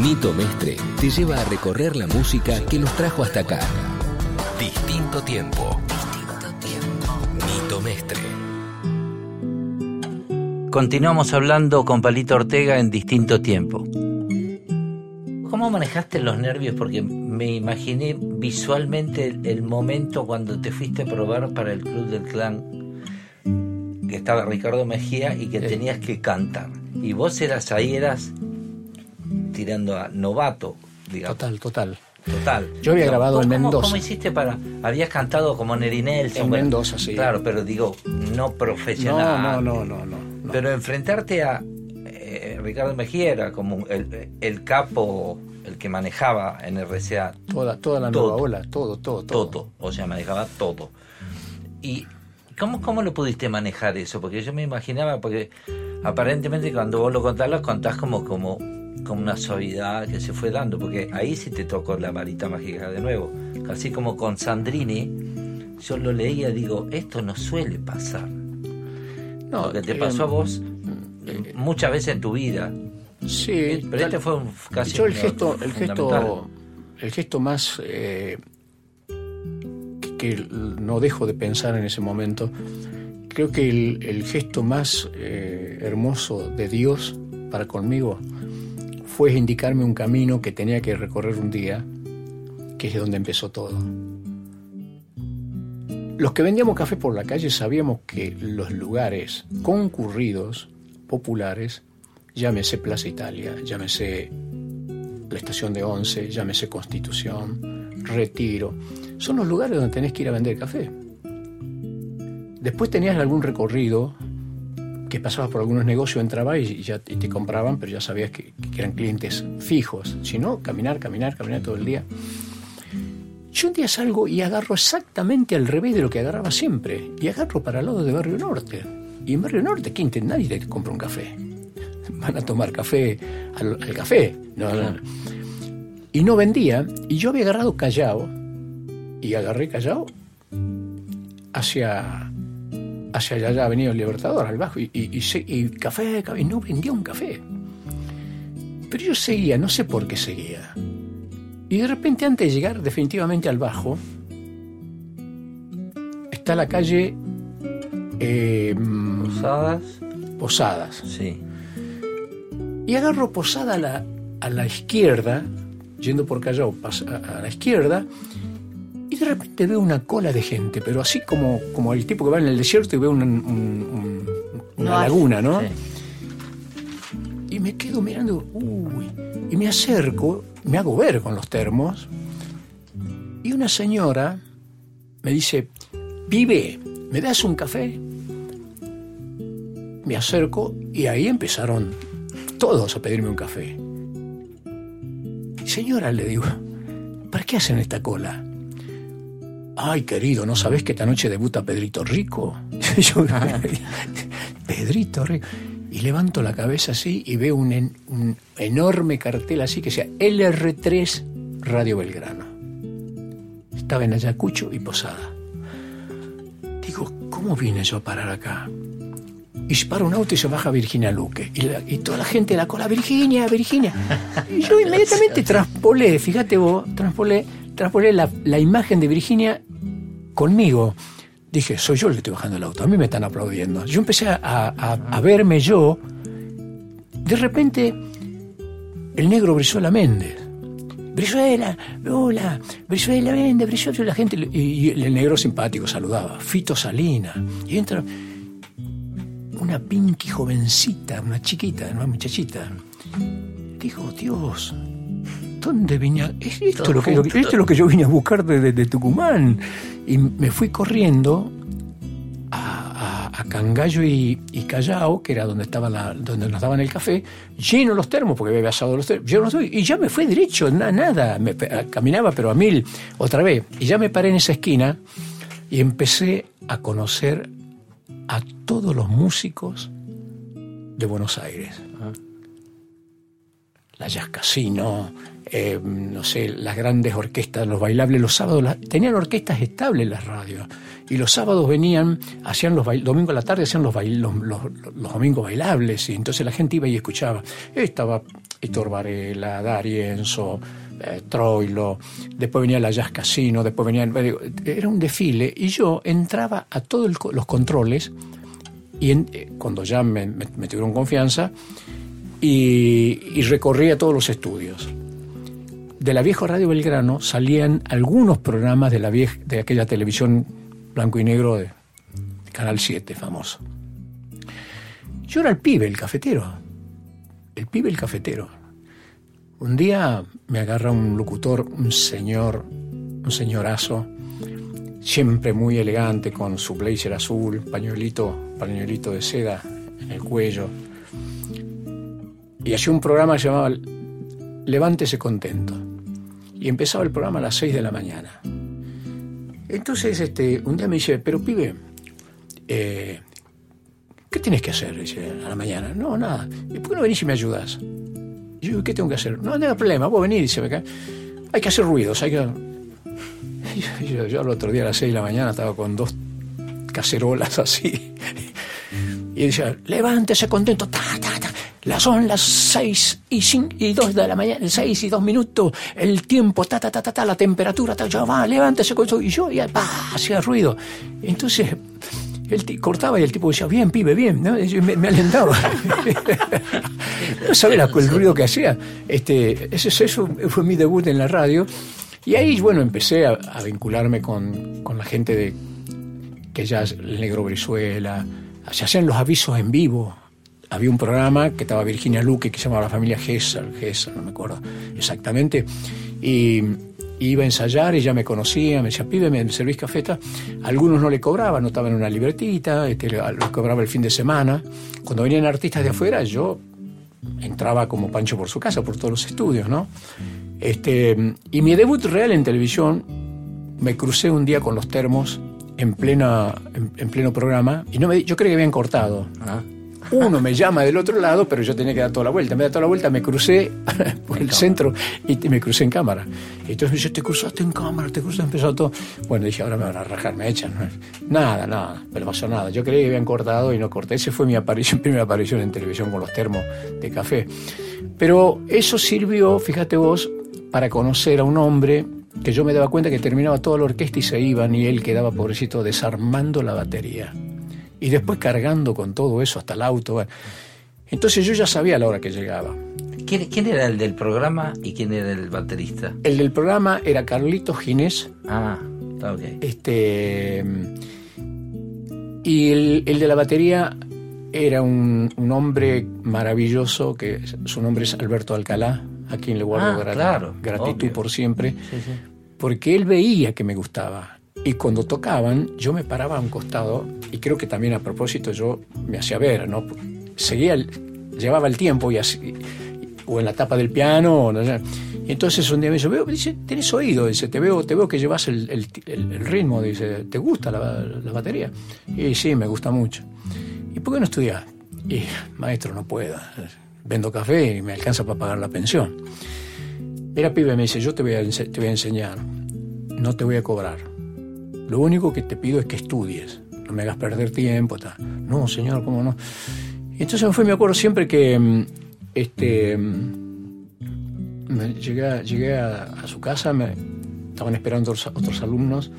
Nito Mestre te lleva a recorrer la música que nos trajo hasta acá. Distinto tiempo. Distinto tiempo. Nito Mestre. Continuamos hablando con Palito Ortega en distinto tiempo. ¿Cómo manejaste los nervios? Porque me imaginé visualmente el, el momento cuando te fuiste a probar para el Club del Clan, que estaba Ricardo Mejía y que tenías que cantar. Y vos eras ahí, eras tirando a novato, digamos. Total, total. Total. Yo había No, grabado ¿vos en Mendoza. ¿Cómo hiciste para.? Habías cantado como Neri Nelson. En bueno, Mendoza, sí. Claro, pero digo, no profesional. No, no, no, no, no. no. Pero enfrentarte a eh, Ricardo Mejía era como el, el capo, el que manejaba en RCA Toda, toda la Todo. nueva ola, todo, todo, todo. todo, o sea, manejaba todo. ¿Y cómo, cómo lo pudiste manejar eso? Porque yo me imaginaba, porque aparentemente cuando vos lo contás, lo contás como, como, como una suavidad que se fue dando, porque ahí sí te tocó la varita mágica de nuevo. Así como con Sandrini, yo lo leía y digo, esto no suele pasar. No, Lo que te eh, pasó a vos muchas veces en tu vida. Sí, Pero este fue un, casi yo el gesto, el gesto, el gesto más eh, que, que no dejo de pensar en ese momento, creo que el, el gesto más eh, hermoso de Dios para conmigo fue indicarme un camino que tenía que recorrer un día, que es de donde empezó todo. Los que vendíamos café por la calle sabíamos que los lugares concurridos, populares, llámese Plaza Italia, llámese la estación de Once, llámese Constitución, Retiro, son los lugares donde tenés que ir a vender café. Después tenías algún recorrido que pasabas por algunos negocios, entrabas y, ya te compraban, pero ya sabías que, que eran clientes fijos. Si no, caminar, caminar, caminar todo el día. Yo un día salgo y agarro exactamente al revés de lo que agarraba siempre. Y agarro para el lado de Barrio Norte. Y en Barrio Norte, ¿quién te, nadie te compra un café? Van a tomar café al, al café. No, no. Y no vendía. Y yo había agarrado Callao. Y agarré Callao hacia, hacia allá, allá Avenida Libertador, al bajo. Y, y, y y café, no vendía un café. Pero yo seguía, no sé por qué seguía. Y de repente, antes de llegar definitivamente al bajo, está la calle eh, Posadas. Posadas. Sí. Y agarro Posada a la, a la izquierda, yendo por Callao a, la izquierda, de repente veo una cola de gente, pero así como, como el tipo que va en el desierto y ve un- un- un- una No laguna, ¿no? sí. Y me quedo mirando, uy, y me acerco, me hago ver con los termos, y una señora me dice, pibe, ¿me das un café? Me acerco y ahí empezaron todos a pedirme un café. Señora, le digo, ¿para qué hacen esta cola? Ay, querido, ¿no sabes que esta noche debuta Pedrito Rico? Yo, Pedrito Rico. Y levanto la cabeza así y veo un, en- un enorme cartel así que sea LR3 Radio Belgrano. Estaba en Ayacucho y Posada. Digo, ¿cómo vine yo a parar acá? Y se para un auto y se baja Virginia Luque. Y, la- y toda la gente de la cola, Virginia, Virginia. Y yo inmediatamente traspolé, fíjate vos, traspolé, traspolé la, la imagen de Virginia conmigo. Dije, soy yo el que estoy bajando el auto, a mí me están aplaudiendo. Yo empecé a, a- verme yo. De repente, el negro Brizuela Méndez. Brizuela, hola, Brizuela Méndez, Brizuela, la gente. Y, el negro simpático saludaba. Fito Salina. Y entra una pinky jovencita, una chiquita, una muchachita. Digo, Dios, ¿dónde vine? a- es- Esto, es lo que, esto es lo que yo vine a buscar desde de Tucumán. Y me fui corriendo a, a- a Cangallo y, y Callao, que era donde estaba la, donde nos daban el café, lleno los termos, porque había asado los termos, lleno los termos, y ya me fui derecho, na- nada, me, caminaba pero a mil otra vez. Y ya me paré en esa esquina y empecé a conocer a todos los músicos de Buenos Aires. la Jazz Casino, eh, no sé, las grandes orquestas, los bailables, los sábados, tenían orquestas estables las radios. Y los sábados venían, hacían los bail- domingo a la tarde hacían los, bail- los, los- domingos bailables, y entonces la gente iba y escuchaba. Estaba Héctor Varela, Darienzo, eh, Troilo, después venía la Jazz Casino, después venían. digo, Era un desfile, y yo entraba a todos los controles, y eh, cuando ya me, tuvieron confianza, y recorría todos los estudios. De la vieja Radio Belgrano salían algunos programas de, la de aquella televisión blanco y negro de, Canal 7, famoso. Yo era el pibe, el cafetero. El pibe, el cafetero. Un día me agarra un locutor, un señor, un señorazo, siempre muy elegante, con su blazer azul, pañuelito, pañuelito de seda en el cuello. Y hacía un programa llamaba Levántese contento. Y empezaba el programa a las 6 de la mañana. Entonces, este, un día me dice, pero pibe, eh, ¿qué tienes que hacer? A la mañana. No, nada. ¿Y por qué no venís y me ayudas? Yo, ¿qué tengo que hacer? No, no hay problema, vos venís, dice. Hay que hacer ruidos, hay que... Yo, yo otro día a las 6 de la mañana estaba con dos cacerolas así. Y decía, levántese contento, ta, ta, ta. La son las seis y, cin- y dos de la mañana, seis y dos minutos, el tiempo, ta, ta, ta, ta, ta, la temperatura, ta, yo, va, levántese contento. Y yo, ya, pa, hacía ruido. Entonces, él cortaba y el tipo decía, bien, pibe, bien, ¿no? Y me, me alentaba. no sabés la- el ruido que hacía. Este, eso, eso fue mi debut en la radio. Y ahí, bueno, empecé a, a vincularme con, con la gente de que ya el negro Brizuela, se hacían los avisos en vivo. Había un programa que estaba Virginia Luque que se llamaba La Familia Gesser, Gesser, no me acuerdo exactamente, y iba a ensayar, ella me conocía, me decía, pibe, ¿me servís cafeta? Algunos no le cobraban, en una libretita, este, le- lo cobraba el fin de semana. Cuando venían artistas de afuera, yo entraba como Pancho por su casa, por todos los estudios, ¿no? Este, y mi debut real en televisión me crucé un día con los termos en, plena, en, en pleno programa y no me, yo creí que habían cortado. Uno me llama del otro lado, pero yo tenía que dar toda la vuelta. Me da toda la vuelta, me crucé por el centro y me crucé en cámara. Y entonces me dice, te cruzaste en cámara, te cruzaste, empezó todo. Bueno, dije, ahora me van a rajar, me echan. ¿no? Nada, nada, pero pasó nada. Yo creí que habían cortado y no corté. Esa fue mi aparición, primera aparición en televisión con los termos de café. Pero eso sirvió, fíjate vos, para conocer a un hombre que yo me daba cuenta que terminaba toda la orquesta y se iban y él quedaba, pobrecito, desarmando la batería. Y después cargando con todo eso hasta el auto. Entonces yo ya sabía a la hora que llegaba. ¿Quién, quién era el del programa y quién era el baterista? El del programa era Carlitos Ginés. Ah, está ok. Este. Y el, el de la batería era un, un hombre maravilloso, que su nombre es Alberto Alcalá, a quien le guardo Ah, grat- claro, gratitud obvio. por siempre, Sí, sí. porque él veía que me gustaba. Y cuando tocaban, yo me paraba a un costado, y creo que también a propósito yo me hacía ver, ¿no? Seguía, el- llevaba el tiempo y así, o en la tapa del piano, o no sé. Y entonces un día me dice, veo, dice, tenés oído, dice, te veo, te veo que llevas el, ritmo, dice, ¿te gusta la, batería? Y sí, me gusta mucho. ¿Y por qué no estudias? Y, maestro, no puedo. Vendo café y me alcanza para pagar la pensión. Mira, pibe, me dice, yo te voy a, te voy a enseñar, no te voy a cobrar. Lo único que te pido es que estudies, no me hagas perder tiempo. No, señor, ¿cómo no? Entonces me fui, me acuerdo siempre que este, me llegué, a, llegué a, su casa, me estaban esperando otros, alumnos,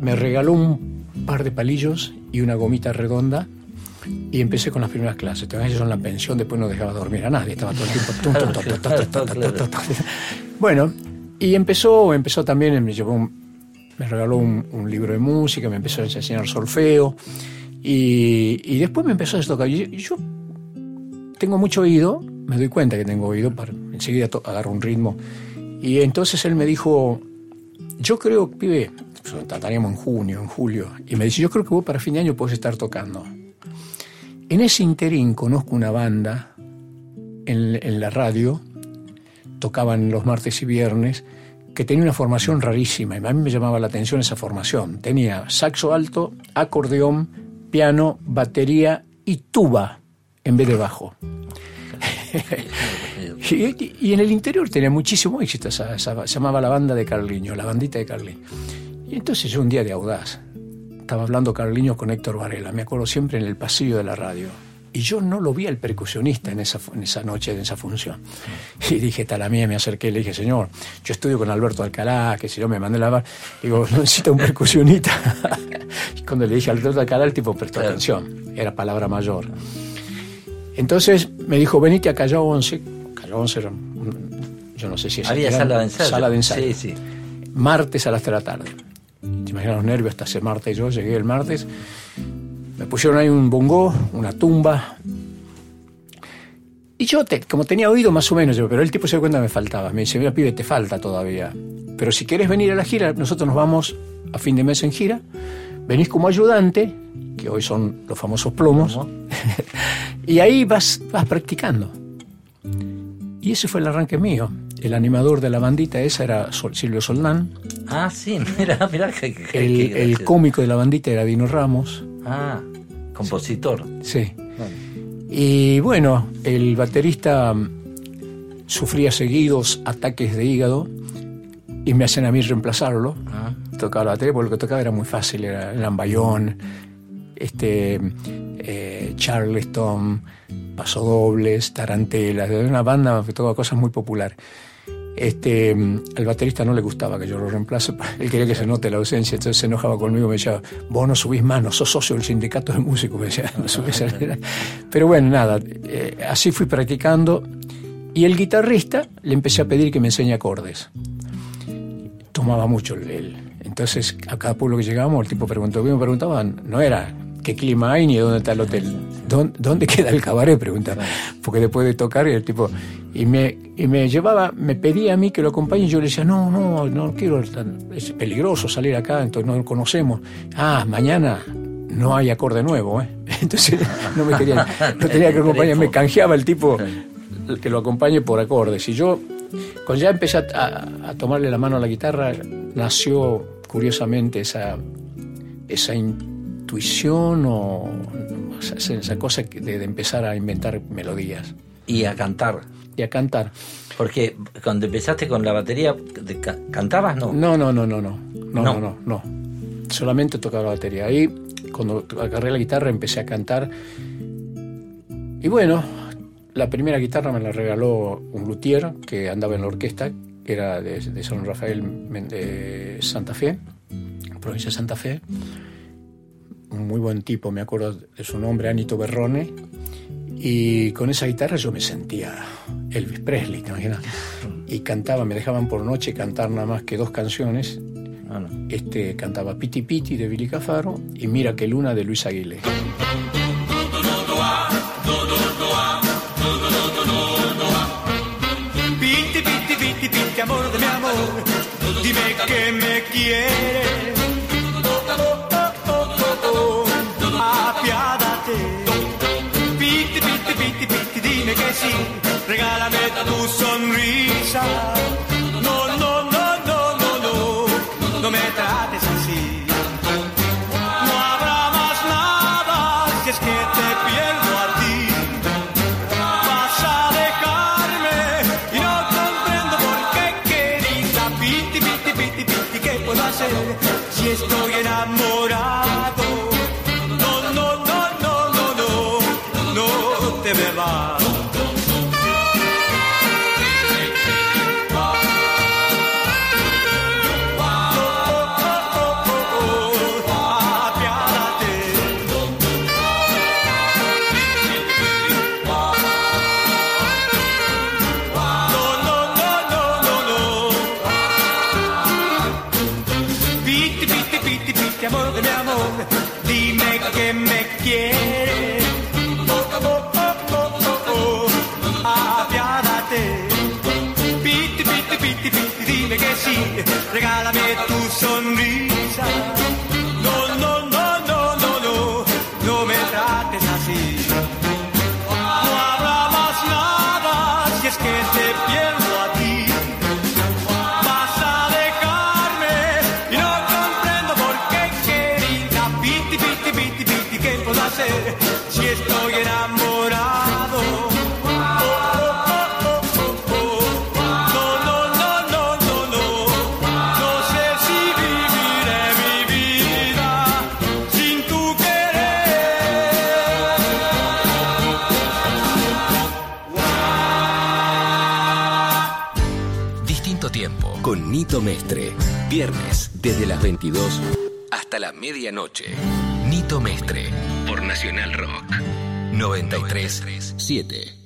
me regaló un par de palillos y una gomita redonda y empecé con las primeras clases. Te ellos en la pensión, después no dejaba dormir a nadie, estaba todo el tiempo. Bueno, y empezó, empezó también, me llevó un, me regaló un, libro de música, me empezó a enseñar solfeo y, y después me empezó a tocar. Y, y yo tengo mucho oído, me doy cuenta que tengo oído, para enseguida agarro un ritmo. Y entonces él me dijo, yo creo, pibe, trataríamos en junio, en julio, y me dice, yo creo que vos para fin de año puedes estar tocando. En ese interín conozco una banda en la radio, tocaban los martes y viernes, que tenía una formación rarísima, y a mí me llamaba la atención esa formación. Tenía saxo alto, acordeón, piano, batería y tuba en vez de bajo. Y, y en el interior tenía muchísimo éxito, esa, esa- se llamaba la banda de Carliño, la bandita de Carliño. Y entonces yo un día de audaz, estaba hablando Carliño con Héctor Varela, me acuerdo siempre en el pasillo de la radio. Y yo no lo vi al percusionista en esa, en esa noche, en esa función. Y dije, tal a mí, me acerqué y le dije, señor, yo estudio con Alberto Alcalá, que si no me mandé a lavar. Digo, no necesita un percusionista. y cuando le dije a Alberto Alcalá, el tipo prestó atención. Era palabra mayor. Entonces me dijo, venite a Callao 11. Callao 11 era, yo no sé si es Había era sala de ensayo. Sala de ensayo. Sí, sí. Martes a las 3 de la tarde. Te imaginas los nervios hasta ese martes. Yo llegué el martes, me pusieron ahí un bongo, una tumba. Y yo, te- como tenía oído más o menos, yo, pero el tipo se dio cuenta que me faltaba. Me dice, mira, pibe, te falta todavía. Pero si quieres venir a la gira, nosotros nos vamos a fin de mes en gira. Venís como ayudante, que hoy son los famosos plomos. y ahí vas, vas practicando. Y ese fue el arranque mío. El animador de la bandita esa era Sol- Silvio Soldán. Ah, sí, mira, mira que, que- El, cómico de la bandita era Dino Ramos. Ah, compositor. Sí. Y bueno, el baterista mm, sufría seguidos ataques de hígado y me hacen a mí reemplazarlo. Ah. Tocaba la batería porque lo que tocaba era muy fácil, era, eran Bayón, este, eh, Charleston, pasodobles, tarantelas, era una banda que tocaba cosas muy populares. Este, mm, al baterista no le gustaba que yo lo reemplace, él quería que se note la ausencia, entonces se enojaba conmigo, me decía, vos no subís más, no sos socio del sindicato de músicos, me decía, no subís a- Pero bueno, nada, eh, así fui practicando y el guitarrista le empecé a pedir que me enseñe acordes. Tomaba mucho el, entonces a cada pueblo que llegábamos el tipo preguntó, ¿qué me preguntaban? No era qué clima hay ni dónde está el hotel. ¿Dónde, queda el cabaret? Preguntaba. Porque después de tocar el tipo... Y me, y me llevaba, me pedía a mí que lo acompañe y yo le decía, no, no, no quiero, es peligroso salir acá, entonces no lo conocemos. Ah, mañana no hay acorde nuevo, ¿eh? Entonces no me quería, no tenía que acompañar, me canjeaba el tipo que lo acompañe por acordes. Y yo, cuando ya empecé a, a- a tomarle la mano a la guitarra, nació curiosamente esa, esa intuición o esa, esa cosa de, de empezar a inventar melodías. Y a cantar. Y a cantar. Porque cuando empezaste con la batería, ¿cantabas? No. No, no, no, no, no. No, No. no, no. Solamente tocaba la batería. Ahí, cuando agarré la guitarra, empecé a cantar. Y bueno, la primera guitarra me la regaló un luthier que andaba en la orquesta, que era de, de San Rafael de Santa Fe, provincia de Santa Fe. Un muy buen tipo, me acuerdo de su nombre, Anito Berrone. Y con esa guitarra yo me sentía Elvis Presley, ¿te imaginas? Y cantaba, me dejaban por noche cantar nada más que dos canciones. Este cantaba Piti Piti de Billy Cafaro y Mira que luna de Luis Aguilé. Piti, piti, piti, piti, amor de mi amor, dime que me quieres. Apiádate. Piti, piti, piti, piti, dime que sí, regálame tu sonrisa. No, no, no, no, no, no, no me trates así. No habrá más nada si es que te pierdo a ti. Vas a dejarme y no comprendo por qué querida piti piti piti piti qué puedo hacer si estoy medianoche. Nito Mestre, por Nacional Rock. 93.7.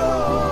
show.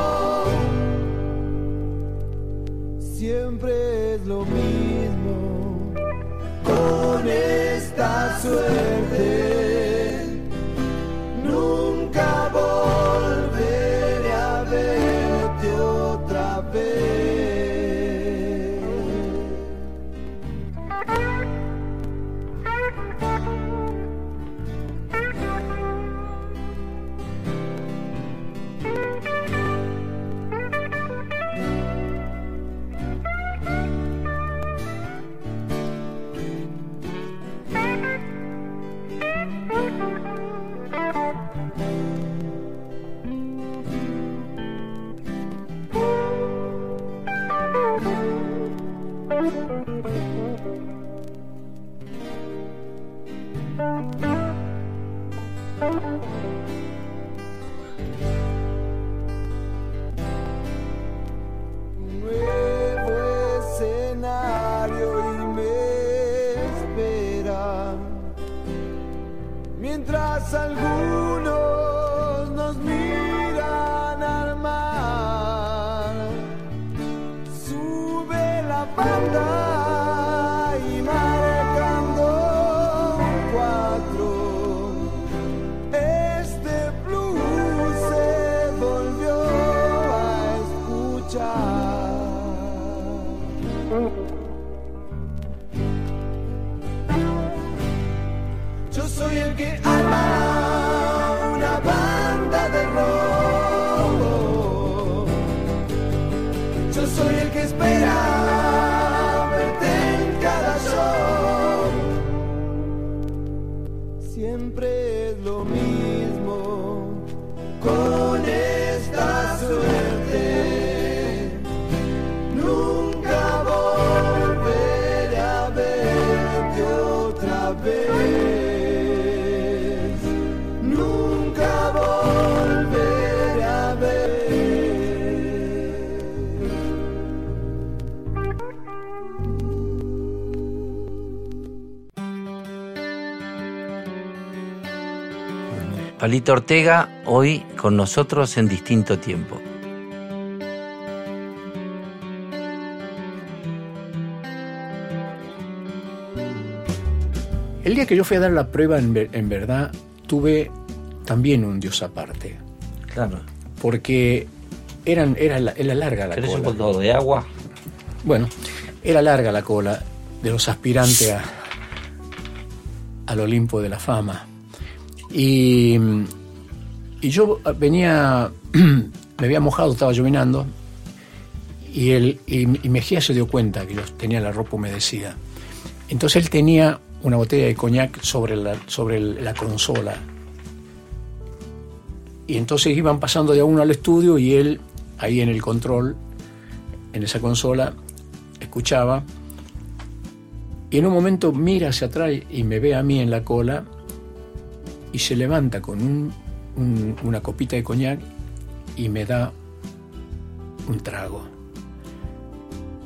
Palito Ortega, hoy con nosotros en distinto tiempo. El día que yo fui a dar la prueba, en, ver- en verdad, tuve también un dios aparte. Claro. Porque eran, era, la- era larga la ¿Querés un cola. poco de agua? Bueno, era larga la cola de los aspirantes a, al Olimpo de la fama. Y, y yo venía, me había mojado, estaba llovinando, y, él, y, y Mejía se dio cuenta que yo tenía la ropa humedecida. Entonces él tenía una botella de coñac sobre la, sobre la consola. Y entonces iban pasando de a uno al estudio y él, ahí en el control, en esa consola, escuchaba. Y en un momento mira hacia atrás y me ve a mí en la cola y se levanta con un- un- una copita de coñac y me da un trago.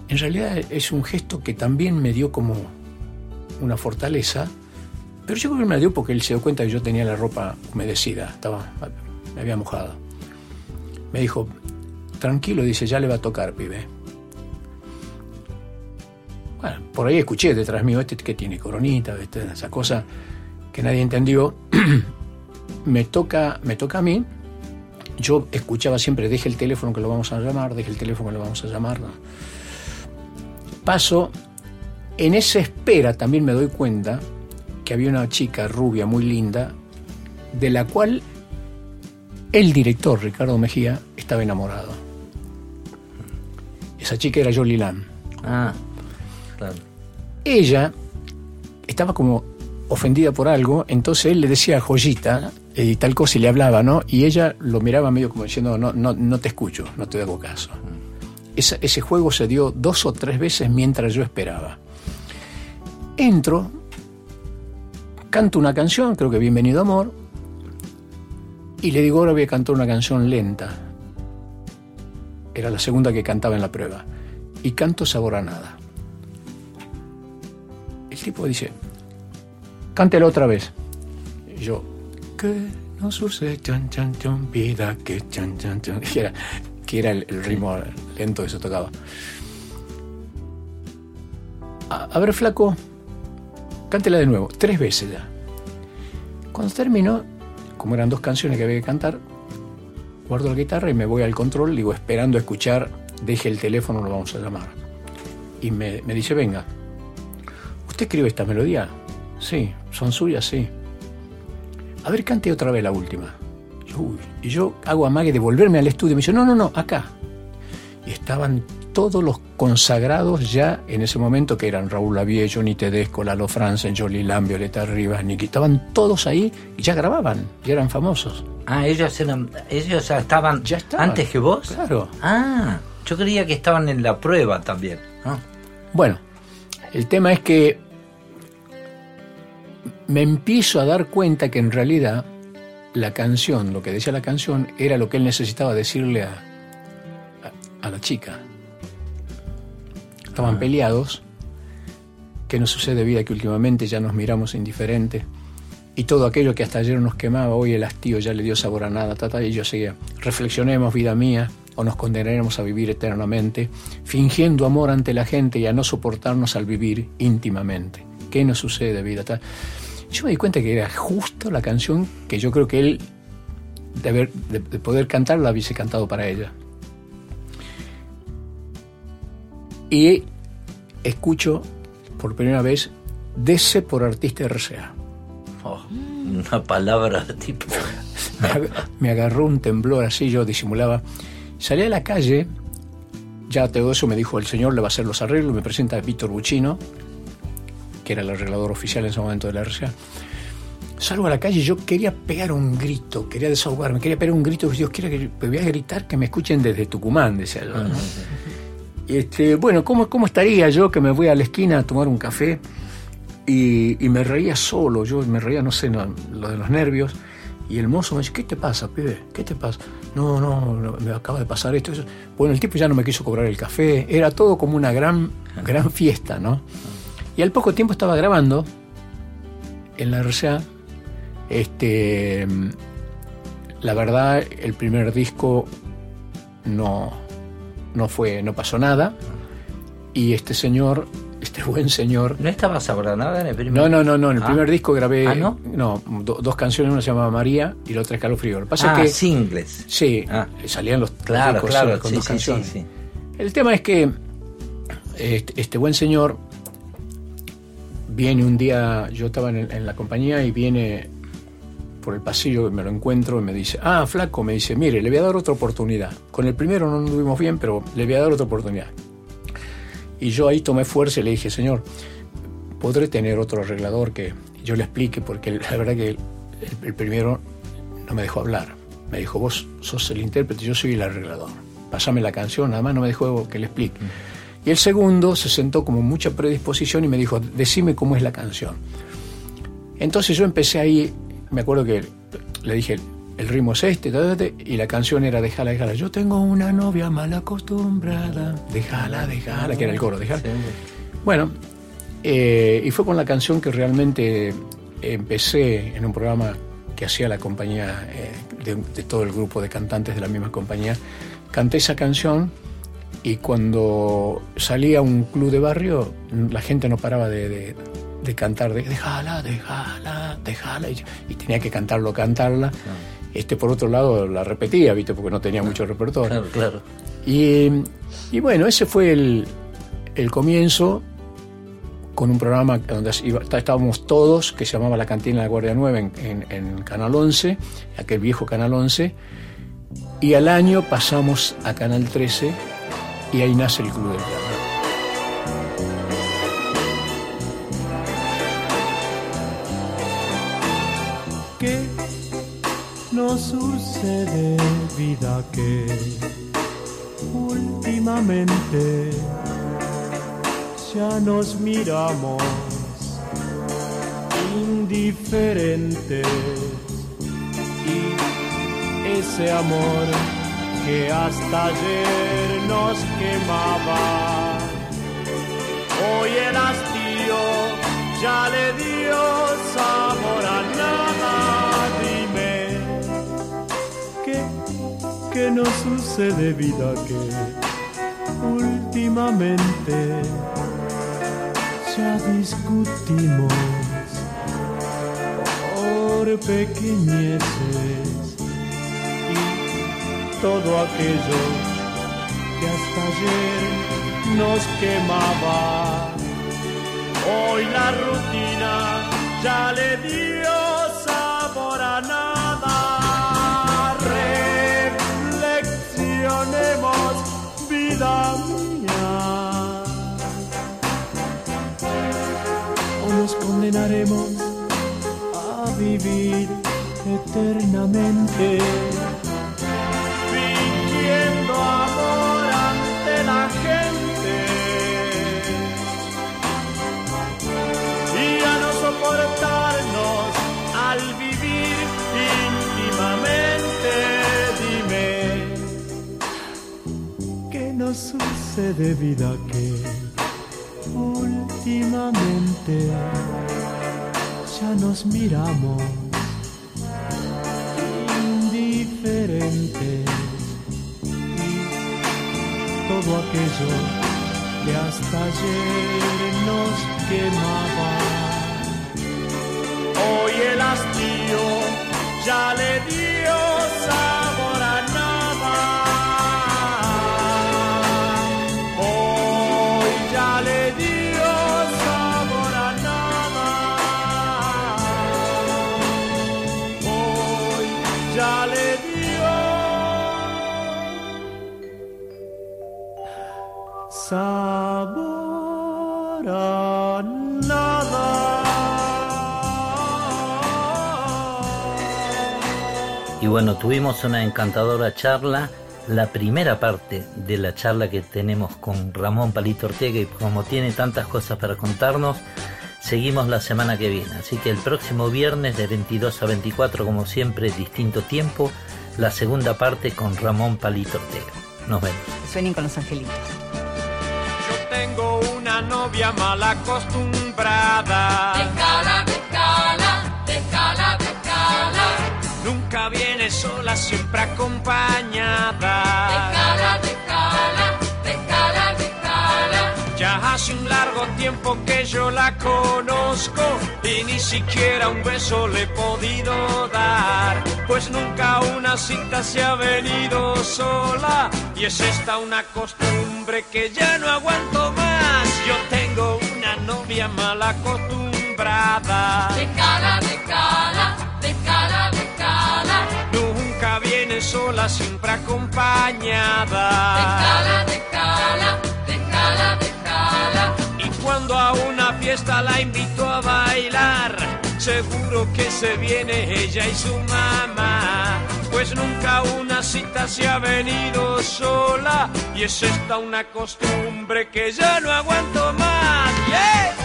En realidad es un gesto que también me dio como una fortaleza, pero yo creo que me la dio porque él se dio cuenta que yo tenía la ropa humedecida, estaba, me había mojado. Me dijo, tranquilo, dice, ya le va a tocar, pibe. Bueno, por ahí escuché detrás mío, este que tiene coronita, esa cosa que nadie entendió. me, toca, me toca a mí. Yo escuchaba siempre, deje el teléfono que lo vamos a llamar, deje el teléfono que lo vamos a llamar. Paso, en esa espera también me doy cuenta que había una chica rubia muy linda, de la cual el director, Ricardo Mejía, estaba enamorado. Esa chica era Jolie Lam. Ah, claro. Ella estaba como ofendida por algo, entonces él le decía joyita eh, y tal cosa y le hablaba, ¿no? Y ella lo miraba medio como diciendo, no, no, no te escucho, no te hago caso. Esa- ese juego se dio dos o tres veces mientras yo esperaba. Entro, canto una canción, creo que Bienvenido Amor, y le digo, ahora voy a cantar una canción lenta. Era la segunda que cantaba en la prueba. Y canto Sabor a Nada. El tipo dice, cántela otra vez. Y yo, que no sucede, chan, chan, chan, vida, que chan, chan, chan. Que era, que era el, el ritmo lento que se tocaba. A, a ver, flaco, cántela de nuevo, tres veces ya. Cuando terminó, como eran dos canciones que había que cantar, guardo la guitarra y me voy al control, digo, esperando escuchar, deje el teléfono, lo vamos a llamar. Y me, me dice, venga, ¿usted escribe esta melodía? Sí, son suyas, sí. A ver, cante otra vez la última. Y, uy, y yo hago amague de volverme al estudio. Me dice, no, no, no, acá. Y estaban todos los consagrados ya en ese momento, que eran Raúl Lavie, Johnny Tedesco, Lalo Franzen, Jolie Lam, Violeta Rivas, Nicky. Estaban todos ahí y ya grababan, ya eran famosos. Ah, ellos eran, ellos ya estaban, antes que vos. Claro. Ah, yo creía que estaban en la prueba también. ¿no? Bueno, el tema es que me empiezo a dar cuenta que en realidad la canción, lo que decía la canción, era lo que él necesitaba decirle a, a, a la chica. Estaban peleados, que nos sucede vida que últimamente ya nos miramos indiferentes, y todo aquello que hasta ayer nos quemaba, hoy el hastío ya le dio sabor a nada, tata, y yo seguía, reflexionemos, vida mía, o nos condenaremos a vivir eternamente, fingiendo amor ante la gente y a no soportarnos al vivir íntimamente. ¿Qué nos sucede, vida? Ta- Yo me di cuenta que era justo la canción que yo creo que él, de, haber- de- de poder cantar, la hubiese cantado para ella. Y escucho por primera vez Dese por artista RCA. Oh, una palabra tipo. me agarró un temblor así, yo disimulaba. Salí a la calle, ya todo eso me dijo el señor, le va a hacer los arreglos, me presenta a Víctor Buchino, que era el arreglador oficial en ese momento de la RCA. Salgo a la calle y yo quería pegar un grito, quería desahogarme, quería pegar un grito, Dios quiera que me voy a gritar que me escuchen desde Tucumán, decía yo. ¿no? Este, bueno, ¿cómo, ¿cómo estaría yo que me voy a la esquina a tomar un café? Y, y me reía solo, yo me reía, no sé, no, lo de los nervios. Y el mozo me dice, ¿qué te pasa, pibe? ¿Qué te pasa? No, no, no, me acaba de pasar esto. eso". Bueno, el tipo ya no me quiso cobrar el café. Era todo como una gran, gran fiesta, ¿no? Y al poco tiempo estaba grabando en la RCA. Este, la verdad, el primer disco no, no fue, no pasó nada. Y este señor este buen señor. ¿No estaba Sabranada en el primer No, no, no, no. En el Ah. primer disco grabé. ¿Ah, no? do- dos canciones, una se llamaba María y la otra. Lo que pasa Ah, es que. singles. Sí, salían los Claro, discos claro, con sí, dos sí, canciones. sí. El tema es que este, este buen señor viene un día, yo estaba en, la compañía y viene por el pasillo, me lo encuentro y me dice, ah, flaco, me dice, mire, le voy a dar otra oportunidad. Con el primero no anduvimos bien, pero le voy a dar otra oportunidad. Y yo ahí tomé fuerza y le dije, señor, ¿podré tener otro arreglador que yo le explique? Porque la verdad que el, primero no me dejó hablar. Me dijo, vos sos el intérprete, yo soy el arreglador. Pásame la canción, nada más no me dejó que le explique. Y el segundo se sentó como mucha predisposición y me dijo, decime cómo es la canción. Entonces yo empecé ahí, me acuerdo que le dije, el ritmo es este, y la canción era Déjala, déjala. Yo tengo una novia mal acostumbrada, déjala, déjala, que era el coro, déjala. Bueno, eh, y fue con la canción que realmente empecé en un programa que hacía la compañía, eh, de, de todo el grupo de cantantes de la misma compañía. Canté esa canción y cuando salía a un club de barrio, la gente no paraba de, de- de cantar, de, déjala, déjala, déjala, y, y tenía que cantarlo, cantarla. Este, por otro lado, la repetía, ¿viste? Porque no tenía mucho repertorio. Claro, claro. Y, y bueno, ese fue el, el comienzo con un programa donde iba- está- estábamos todos, que se llamaba La Cantina de la Guardia Nueva en, en- en Canal 11, aquel viejo Canal 11, y al año pasamos a Canal 13 y ahí nace el Club del Piano. ¿Qué nos sucede, vida, que últimamente ya nos miramos indiferentes y ese amor que hasta ayer nos quemaba, hoy el hastío ya le dio sabor a nada. Dime, ¿qué, qué nos sucede, vida, que últimamente ya discutimos por pequeñeces todo aquello que hasta ayer nos quemaba. Hoy la rutina ya le dio sabor a nada. Reflexionemos, vida mía. O nos condenaremos a vivir eternamente. Sucede, vida, que últimamente ya nos miramos indiferentes y todo aquello que hasta ayer nos quemaba. Hoy el hastío ya le dio bueno, tuvimos una encantadora charla. La primera parte de la charla que tenemos con Ramón Palito Ortega y como tiene tantas cosas para contarnos, seguimos la semana que viene. Así que el próximo viernes de 22 a 24, como siempre, distinto tiempo, la segunda parte con Ramón Palito Ortega. Nos vemos. Suenen con los angelitos. Yo tengo una novia mal acostumbrada. Déjala, déjala, déjala, déjala. Nunca viene sola, siempre acompañada. Déjala, déjala, déjala, déjala. Ya hace un largo tiempo que yo la conozco y ni siquiera un beso le he podido dar. Pues nunca una cita se ha venido sola y es esta una costumbre que ya no aguanto más. Yo tengo una novia mal acostumbrada. De cala, sola, siempre acompañada. De cala, de cala, de cala, de cala. Y cuando a una fiesta la invito a bailar, seguro que se viene ella y su mamá. Pues nunca una cita se ha venido sola y es esta una costumbre que ya no aguanto más. ¡Yeah!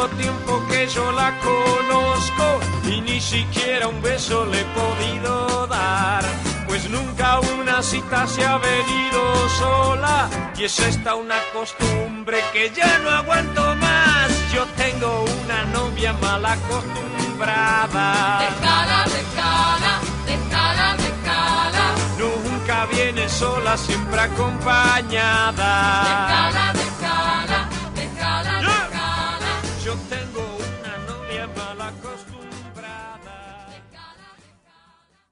Largo tiempo que yo la conozco y ni siquiera un beso le he podido dar. Pues nunca una cita se ha venido sola y es esta una costumbre que ya no aguanto más. Yo tengo una novia mal acostumbrada. De cala, de cala, de cala, de cala. Nunca viene sola, siempre acompañada.